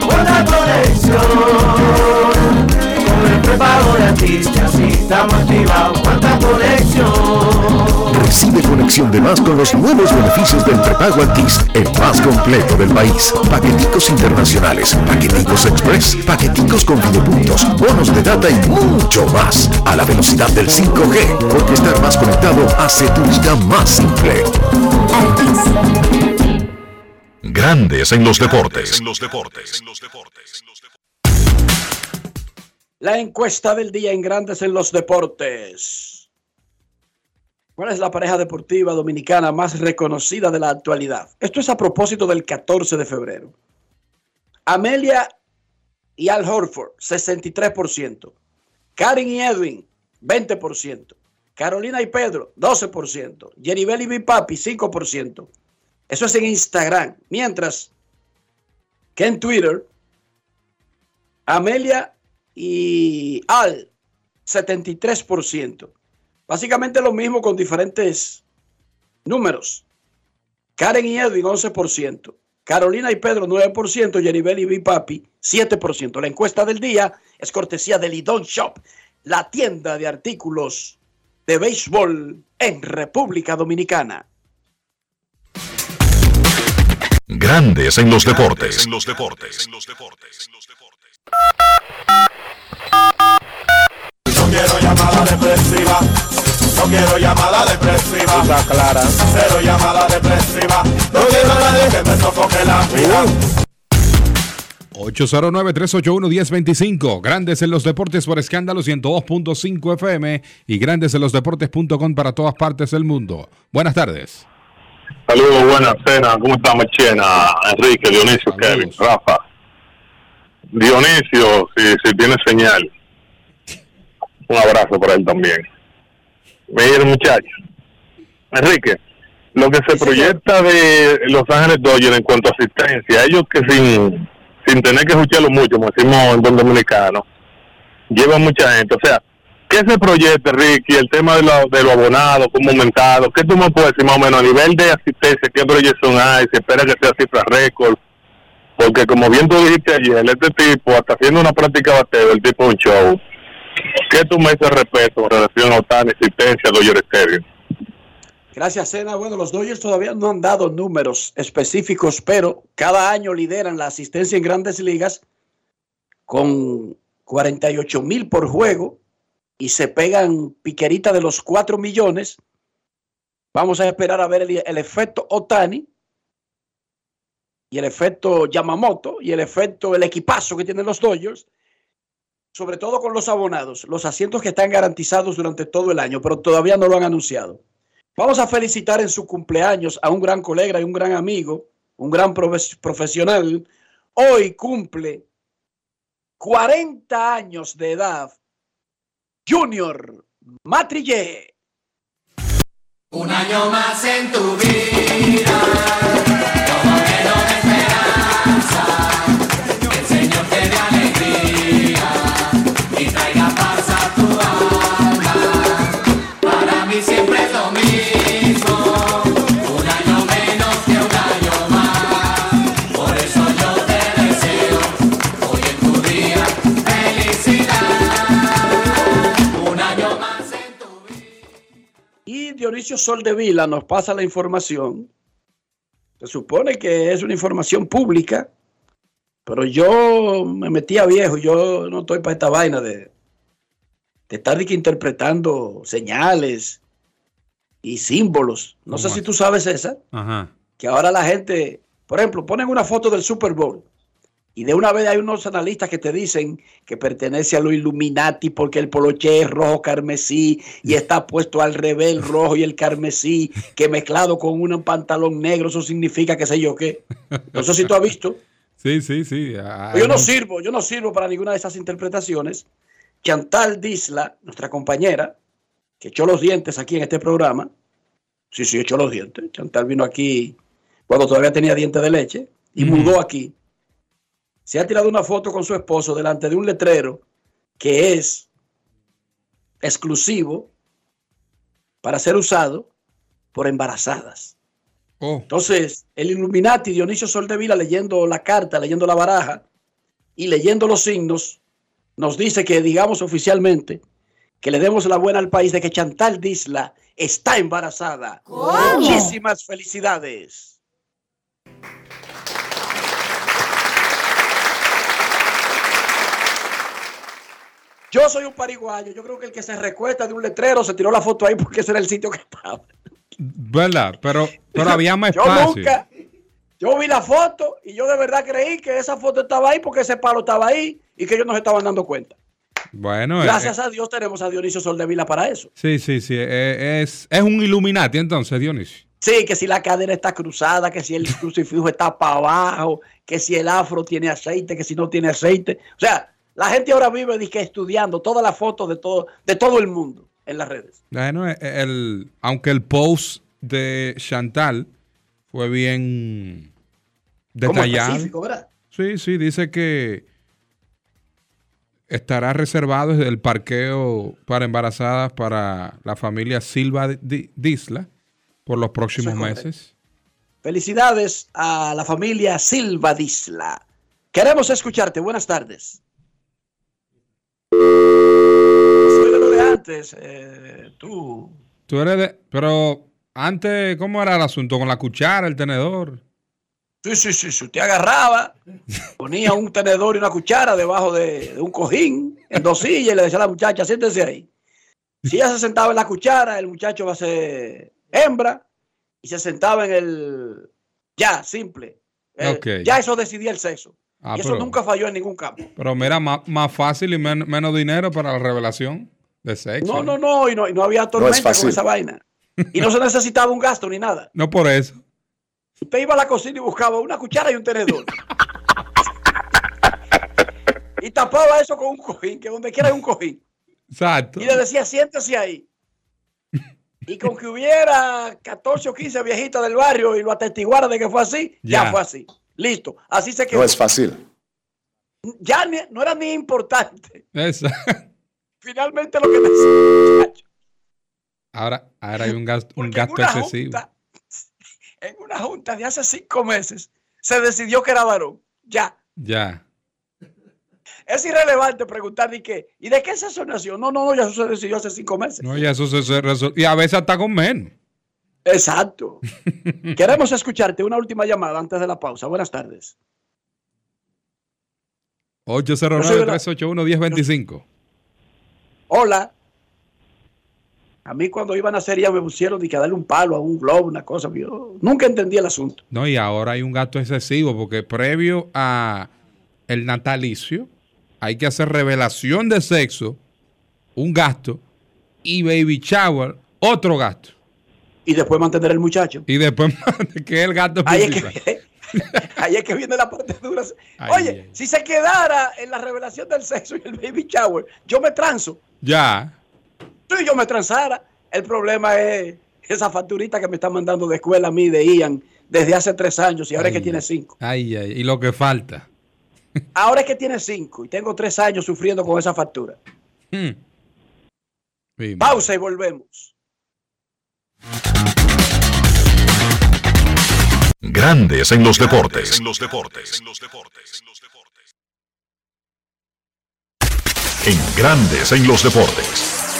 ¡Cuánta conexión! Con el prepago de así estamos activados. ¡Cuánta conexión! Recibe conexión de más con los nuevos beneficios del prepago Altis, el más completo del país. Paqueticos internacionales, paqueticos express, paqueticos con videopuntos, bonos de data y mucho más. A la velocidad del 5G, porque estar más conectado hace tu vida más simple. Grandes en los deportes. La encuesta del día en Grandes en los Deportes. ¿Cuál es la pareja deportiva dominicana más reconocida de la actualidad? Esto es a propósito del 14 de febrero. Amelia y Al Horford, 63%. Karen y Edwin, 20%. Carolina y Pedro, 12%. Jeribel y mi papi, 5%. Eso es en Instagram. Mientras que en Twitter, Amelia y Al, 73%. Básicamente lo mismo con diferentes números. Karen y Edwin, 11%. Carolina y Pedro, 9%. Jeribel y Papi, 7%. La encuesta del día es cortesía de Lidon Shop, la tienda de artículos de béisbol en República Dominicana. Grandes en los deportes. En los deportes. No quiero llamada depresiva. No quiero llamada depresiva. Está clara. Cero llamada depresiva. No quiero a nadie que me sofoque la vida. 809-381-1025. Grandes en los deportes por escándalo 102.5 FM y grandes en los deportes.com para todas partes del mundo. Buenas tardes. Saludos, buenas cenas. ¿Cómo estamos, Chena? Enrique, Dionisio, Kevin, Rafa. Dionisio, si, si tiene señal. Un abrazo para él también. Miren, muchachos. Enrique, lo que se proyecta de Los Ángeles Dodgers en cuanto a asistencia, ellos que sin, sin tener que escucharlo mucho, como decimos en buen dominicano, llevan mucha gente. O sea, ¿qué se proyecta, Ricky? El tema de los de lo abonados, cómo aumentado. ¿Qué tú me puedes decir más o menos a nivel de asistencia? ¿Qué proyección hay? ¿Se espera que sea cifra récord? Porque como bien tú dijiste ayer, este tipo, hasta haciendo una práctica bateo, el tipo un show. ¿Qué tú me dices al respecto en relación a Otani, asistencia, Dodger Stadium? Gracias, Sena. Bueno, los Dodgers todavía no han dado números específicos, pero cada año lideran la asistencia en grandes ligas con 48 mil por juego y se pegan piquerita de los 4 millones. Vamos a esperar a ver el, efecto Otani y el efecto Yamamoto y el efecto, el equipazo que tienen los Dodgers, sobre todo con los abonados, los asientos que están garantizados durante todo el año, pero todavía no lo han anunciado. Vamos a felicitar en su cumpleaños a un gran colega y un gran amigo, un gran profe- profesional. Hoy cumple 40 años de edad, Junior Matrillé. Un año más en tu vida. Dionisio Soldevila nos pasa la información. Se supone que es una información pública, pero yo me metí a viejo. Yo no estoy para esta vaina de, de estar de que interpretando señales y símbolos. No sé ¿Cómo si tú sabes esa, Ajá. que ahora la gente, por ejemplo, ponen una foto del Super Bowl y de una vez hay unos analistas que te dicen que pertenece a los Illuminati porque el poloché es rojo carmesí y está puesto al revés el rojo y el carmesí, que mezclado con un pantalón negro, eso significa que sé yo qué. No sé si tú has visto. Sí, sí, sí. Ah, Yo no sirvo, yo no sirvo para ninguna de esas interpretaciones. Chantal Disla, nuestra compañera, que echó los dientes aquí en este programa. Sí, sí, echó los dientes. Chantal vino aquí cuando todavía tenía dientes de leche y mudó aquí. Se ha tirado una foto con su esposo delante de un letrero que es exclusivo para ser usado por embarazadas. Entonces, el Illuminati, Dionisio Soldevila, leyendo la carta, leyendo la baraja y leyendo los signos, nos dice que digamos oficialmente que le demos la buena al país de que Chantal Disla está embarazada. Muchísimas felicidades. Yo soy un pariguayo. Yo creo que el que se recuesta de un letrero se tiró la foto ahí porque ese era el sitio que estaba. ¿Verdad? Pero, pero había más Yo espacio. nunca, yo vi la foto y yo de verdad creí que esa foto estaba ahí porque ese palo estaba ahí y que ellos no se estaban dando cuenta. Bueno, eh, Gracias eh, a Dios tenemos a Dionisio Soldevila para eso. sí, sí, sí. eh, es, es un Illuminati entonces, Dionisio. Sí, que si la cadera está cruzada, que si el crucifijo está para abajo, que si el afro tiene aceite, que si no tiene aceite. O sea, la gente ahora vive dizque, estudiando todas las fotos de todo, de todo el mundo en las redes. Bueno, eh, el, aunque el post de Chantal fue bien detallado. Sí, sí, dice que estará reservado el parqueo para embarazadas para la familia Silva Di- Disla por los próximos meses. Felicidades a la familia Silva Disla. Queremos escucharte. Buenas tardes. Soy de antes. eh, tú. Tú eres de... Pero antes, ¿cómo era el asunto? ¿Con la cuchara, el tenedor? Sí, sí, sí, sí. Usted agarraba, ponía un tenedor y una cuchara debajo de, de un cojín, en dos sillas, y le decía a la muchacha, siéntese ahí. Si ella se sentaba en la cuchara, el muchacho va a ser hembra, y se sentaba en el ya, simple. Eh, Ok. Ya eso decidía el sexo. Ah, y eso pero- nunca falló en ningún campo. Pero mira, más, más fácil y men- menos dinero para la revelación de sexo. No, no, no, y no, y no había tormenta con esa vaina. Y no se necesitaba un gasto ni nada. No por eso. Usted iba a la cocina y buscaba una cuchara y un tenedor. y tapaba eso con un cojín, que donde quiera hay un cojín. Exacto. Y le decía, siéntese ahí. Y con que hubiera 14 o 15 viejitas del barrio y lo atestiguara de que fue así, ya, Ya. fue así. Listo. Así se quedó. No es fácil. Ya ni- no era ni importante. Esa. Finalmente lo que necesitaba. Ahora, ahora hay un gasto, un en gasto una excesivo. junta, en una junta de hace cinco meses, se decidió que era varón. Ya. Ya. Es irrelevante preguntar ni qué. ¿Y de qué sexo nació? No, no, no, ya eso se decidió hace cinco meses. No, ya eso se, se resol- Y a veces hasta con menos. Exacto. Queremos escucharte una última llamada antes de la pausa. Buenas tardes. 809-381-1025. Hola. A mí cuando iban a hacer ya me pusieron de que darle un palo a un globo, una cosa. Yo nunca entendí el asunto. No, y ahora hay un gasto excesivo porque previo a el natalicio hay que hacer revelación de sexo, un gasto, y baby shower, otro gasto. Y después mantener el muchacho. Y después, que el gasto Ahí es, que, ahí es que viene la parte dura. Ay, Oye, ay. si se quedara en la revelación del sexo y el baby shower, yo me transo. Ya. Si yo me transara, el problema es esa facturita que me está mandando de escuela a mí, de Ian, desde hace tres años y ahora es que tiene cinco. Ay, ay, y lo que falta. Ahora es que tiene cinco y tengo tres años sufriendo con esa factura. Hmm. Pausa y volvemos. Grandes en los deportes. En los deportes. En Grandes en los deportes.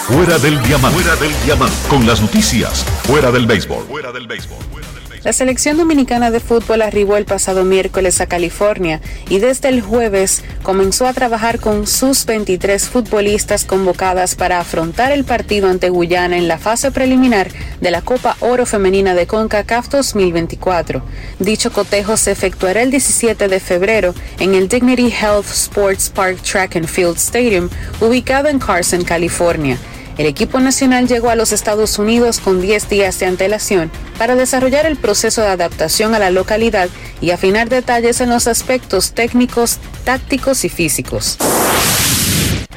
Fuera del diamante. Fuera del diamante. Con las noticias. Fuera del béisbol. Fuera del béisbol. La selección dominicana de fútbol arribó el pasado miércoles a California y desde el jueves comenzó a trabajar con sus 23 futbolistas convocadas para afrontar el partido ante Guyana en la fase preliminar de la Copa Oro Femenina de CONCACAF 2024. Dicho cotejo se efectuará el 17 de febrero en el Dignity Health Sports Park Track and Field Stadium, ubicado en Carson, California. El equipo nacional llegó a los Estados Unidos con 10 días de antelación para desarrollar el proceso de adaptación a la localidad y afinar detalles en los aspectos técnicos, tácticos y físicos.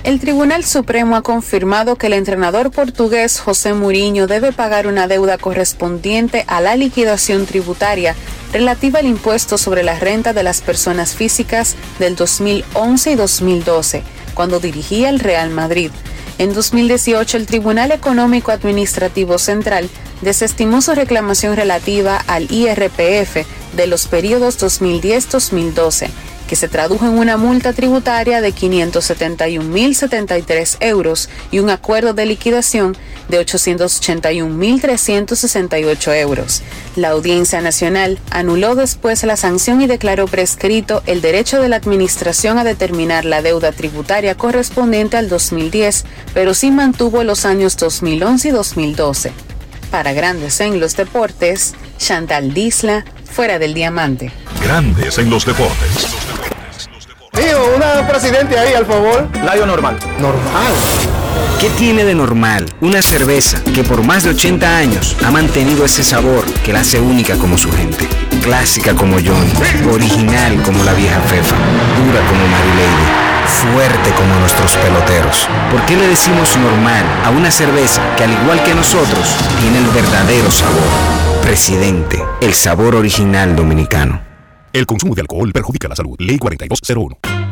El Tribunal Supremo ha confirmado que el entrenador portugués José Mourinho debe pagar una deuda correspondiente a la liquidación tributaria relativa al impuesto sobre la renta de las personas físicas del 2011 y 2012, cuando dirigía el Real Madrid. En 2018, el Tribunal Económico Administrativo Central desestimó su reclamación relativa al IRPF de los periodos 2010-2012 que se tradujo en una multa tributaria de 571.073 euros y un acuerdo de liquidación de 881.368 euros. La Audiencia Nacional anuló después la sanción y declaró prescrito el derecho de la Administración a determinar la deuda tributaria correspondiente al 2010, pero sí mantuvo los años 2011 y 2012. Para Grandes en los Deportes, Chantal Disla, fuera del diamante. Grandes en los deportes. Tío, una presidente ahí, al favor. Layo normal. Normal. ¿Qué tiene de normal una cerveza que por más de 80 años ha mantenido ese sabor que la hace única como su gente? Clásica como John, original como la vieja Fefa, dura como Marilady, fuerte como nuestros peloteros. ¿Por qué le decimos normal a una cerveza que al igual que nosotros tiene el verdadero sabor? Presidente, el sabor original dominicano. El consumo de alcohol perjudica la salud. Ley 4201.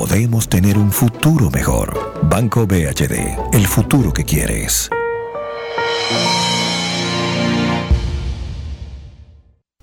podemos tener un futuro mejor. Banco BHD, el futuro que quieres.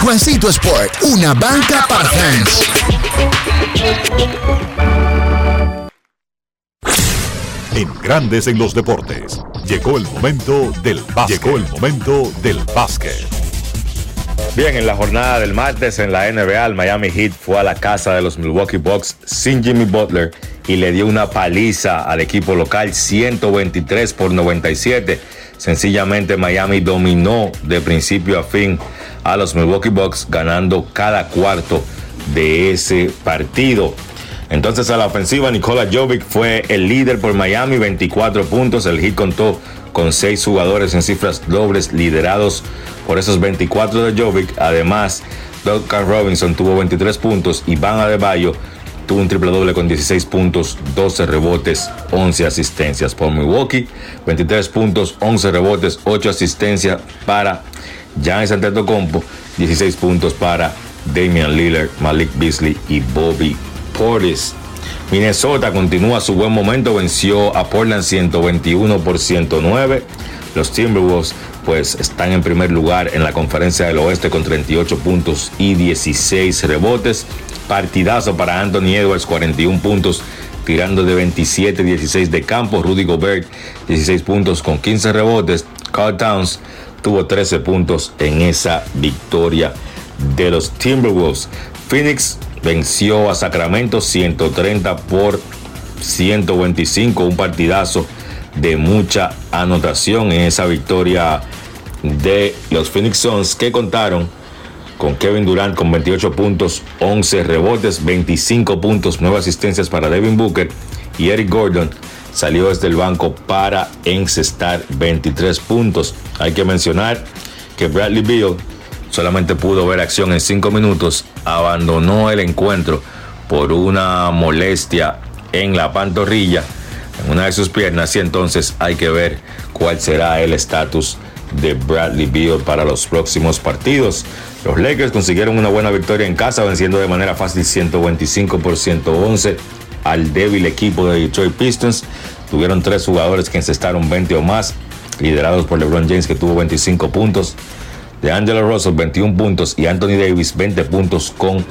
Juancito Sport, una banca para fans. En Grandes en los Deportes, llegó el momento del básquet. Llegó el momento del básquet. Bien, en la jornada del martes en la NBA, el Miami Heat fue a la casa de los Milwaukee Bucks sin Jimmy Butler y le dio una paliza al equipo local 123 por 97. Sencillamente Miami dominó de principio a fin a los Milwaukee Bucks ganando cada cuarto de ese partido. Entonces a la ofensiva Nikola Jovic fue el líder por Miami, 24 puntos. El Heat contó con seis jugadores en cifras dobles liderados por esos 24 de Jovic. Además, Duncan Robinson tuvo 23 puntos y Van Adebayo un triple doble con 16 puntos, 12 rebotes, 11 asistencias. Por Milwaukee, 23 puntos, 11 rebotes, 8 asistencias para Giannis Antetokounmpo, 16 puntos para Damian Lillard, Malik Beasley y Bobby Portis. Minnesota continúa su buen momento, venció a Portland 121 por 109. Los Timberwolves pues están en primer lugar en la conferencia del oeste con 38 puntos y 16 rebotes. Partidazo para Anthony Edwards, 41 puntos, tirando de 27-16 de campo. Rudy Gobert, 16 puntos con 15 rebotes. Carl Towns tuvo 13 puntos en esa victoria de los Timberwolves. Phoenix venció a Sacramento 130 por 125, un partidazo de mucha anotación en esa victoria de los Phoenix Suns que contaron con Kevin Durant con 28 puntos, 11 rebotes, 25 puntos, 9 asistencias para Devin Booker y Eric Gordon salió desde el banco para encestar 23 puntos. Hay que mencionar que Bradley Beal solamente pudo ver acción en 5 minutos, abandonó el encuentro por una molestia en la pantorrilla, en una de sus piernas, y entonces hay que ver cuál será el estatus de Bradley Beal para los próximos partidos. Los Lakers consiguieron una buena victoria en casa, venciendo de manera fácil 125 por 111 al débil equipo de Detroit Pistons. Tuvieron tres jugadores que encestaron 20 o más, liderados por LeBron James que tuvo 25 puntos, de Angelo Russell 21 puntos y Anthony Davis 20 puntos con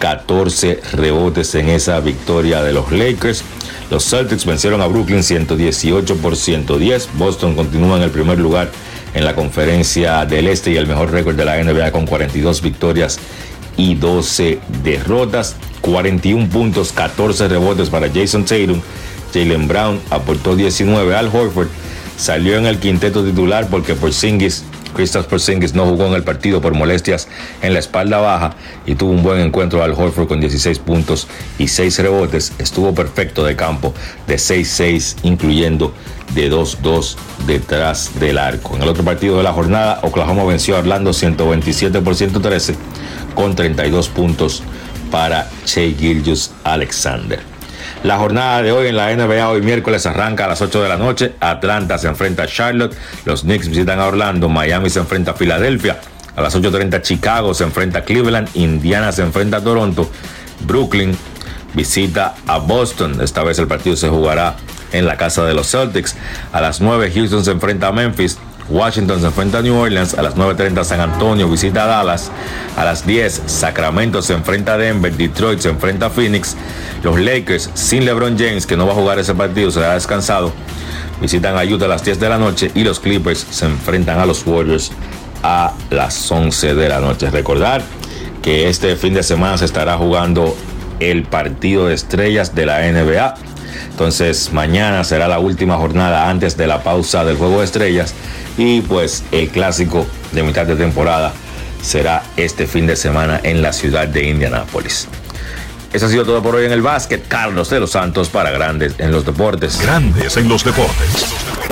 14 rebotes en esa victoria de los Lakers. Los Celtics vencieron a Brooklyn 118 por 110. Boston continúa en el primer lugar en la conferencia del Este y el mejor récord de la NBA con 42 victorias y 12 derrotas. 41 puntos, 14 rebotes para Jason Tatum. Jalen Brown aportó 19. Al Horford salió en el quinteto titular porque Porzingis, Kristaps Porzingis no jugó en el partido por molestias en la espalda baja y tuvo un buen encuentro al Horford con 16 puntos y 6 rebotes. Estuvo perfecto de campo de 6-6, incluyendo de 2-2 detrás del arco. En el otro partido de la jornada, Oklahoma venció a Orlando 127 por 113 con 32 puntos para Shea Gilgius Alexander. La jornada de hoy en la NBA hoy miércoles arranca a las 8 de la noche. Atlanta se enfrenta a Charlotte, los Knicks visitan a Orlando, Miami se enfrenta a Filadelfia. A las 8.30 Chicago se enfrenta a Cleveland, Indiana se enfrenta a Toronto, Brooklyn visita a Boston. Esta vez el partido se jugará en la casa de los Celtics. A las 9 Houston se enfrenta a Memphis. Washington se enfrenta a New Orleans. A las 9.30 San Antonio visita a Dallas. A las 10 Sacramento se enfrenta a Denver. Detroit se enfrenta a Phoenix. Los Lakers sin LeBron James, que no va a jugar ese partido, será descansado. Visitan a Utah a las 10 de la noche. Y los Clippers se enfrentan a los Warriors a las 11 de la noche. Recordar que este fin de semana se estará jugando el partido de estrellas de la NBA. Entonces mañana será la última jornada antes de la pausa del juego de estrellas y pues el clásico de mitad de temporada será este fin de semana en la ciudad de Indianápolis. Eso ha sido todo por hoy en el básquet. Carlos de los Santos para Grandes en los Deportes. Grandes en los Deportes.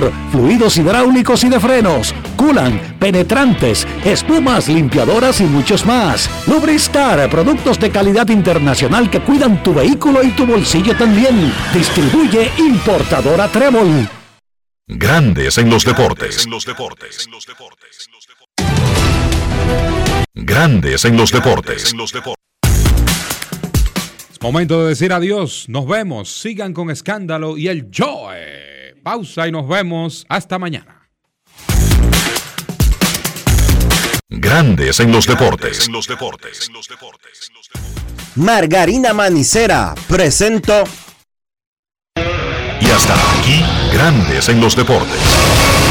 fluidos hidráulicos y de frenos, culan, penetrantes, espumas, limpiadoras y muchos más. Lubristar, productos de calidad internacional que cuidan tu vehículo y tu bolsillo también. Distribuye importadora Trébol. Grandes en los deportes. Grandes en los deportes. Momento de decir adiós. Nos vemos. Sigan con escándalo y el Joy. Pausa y nos vemos. Hasta mañana. Grandes en los deportes. Margarina Manicera presento. Y hasta aquí, Grandes en los deportes.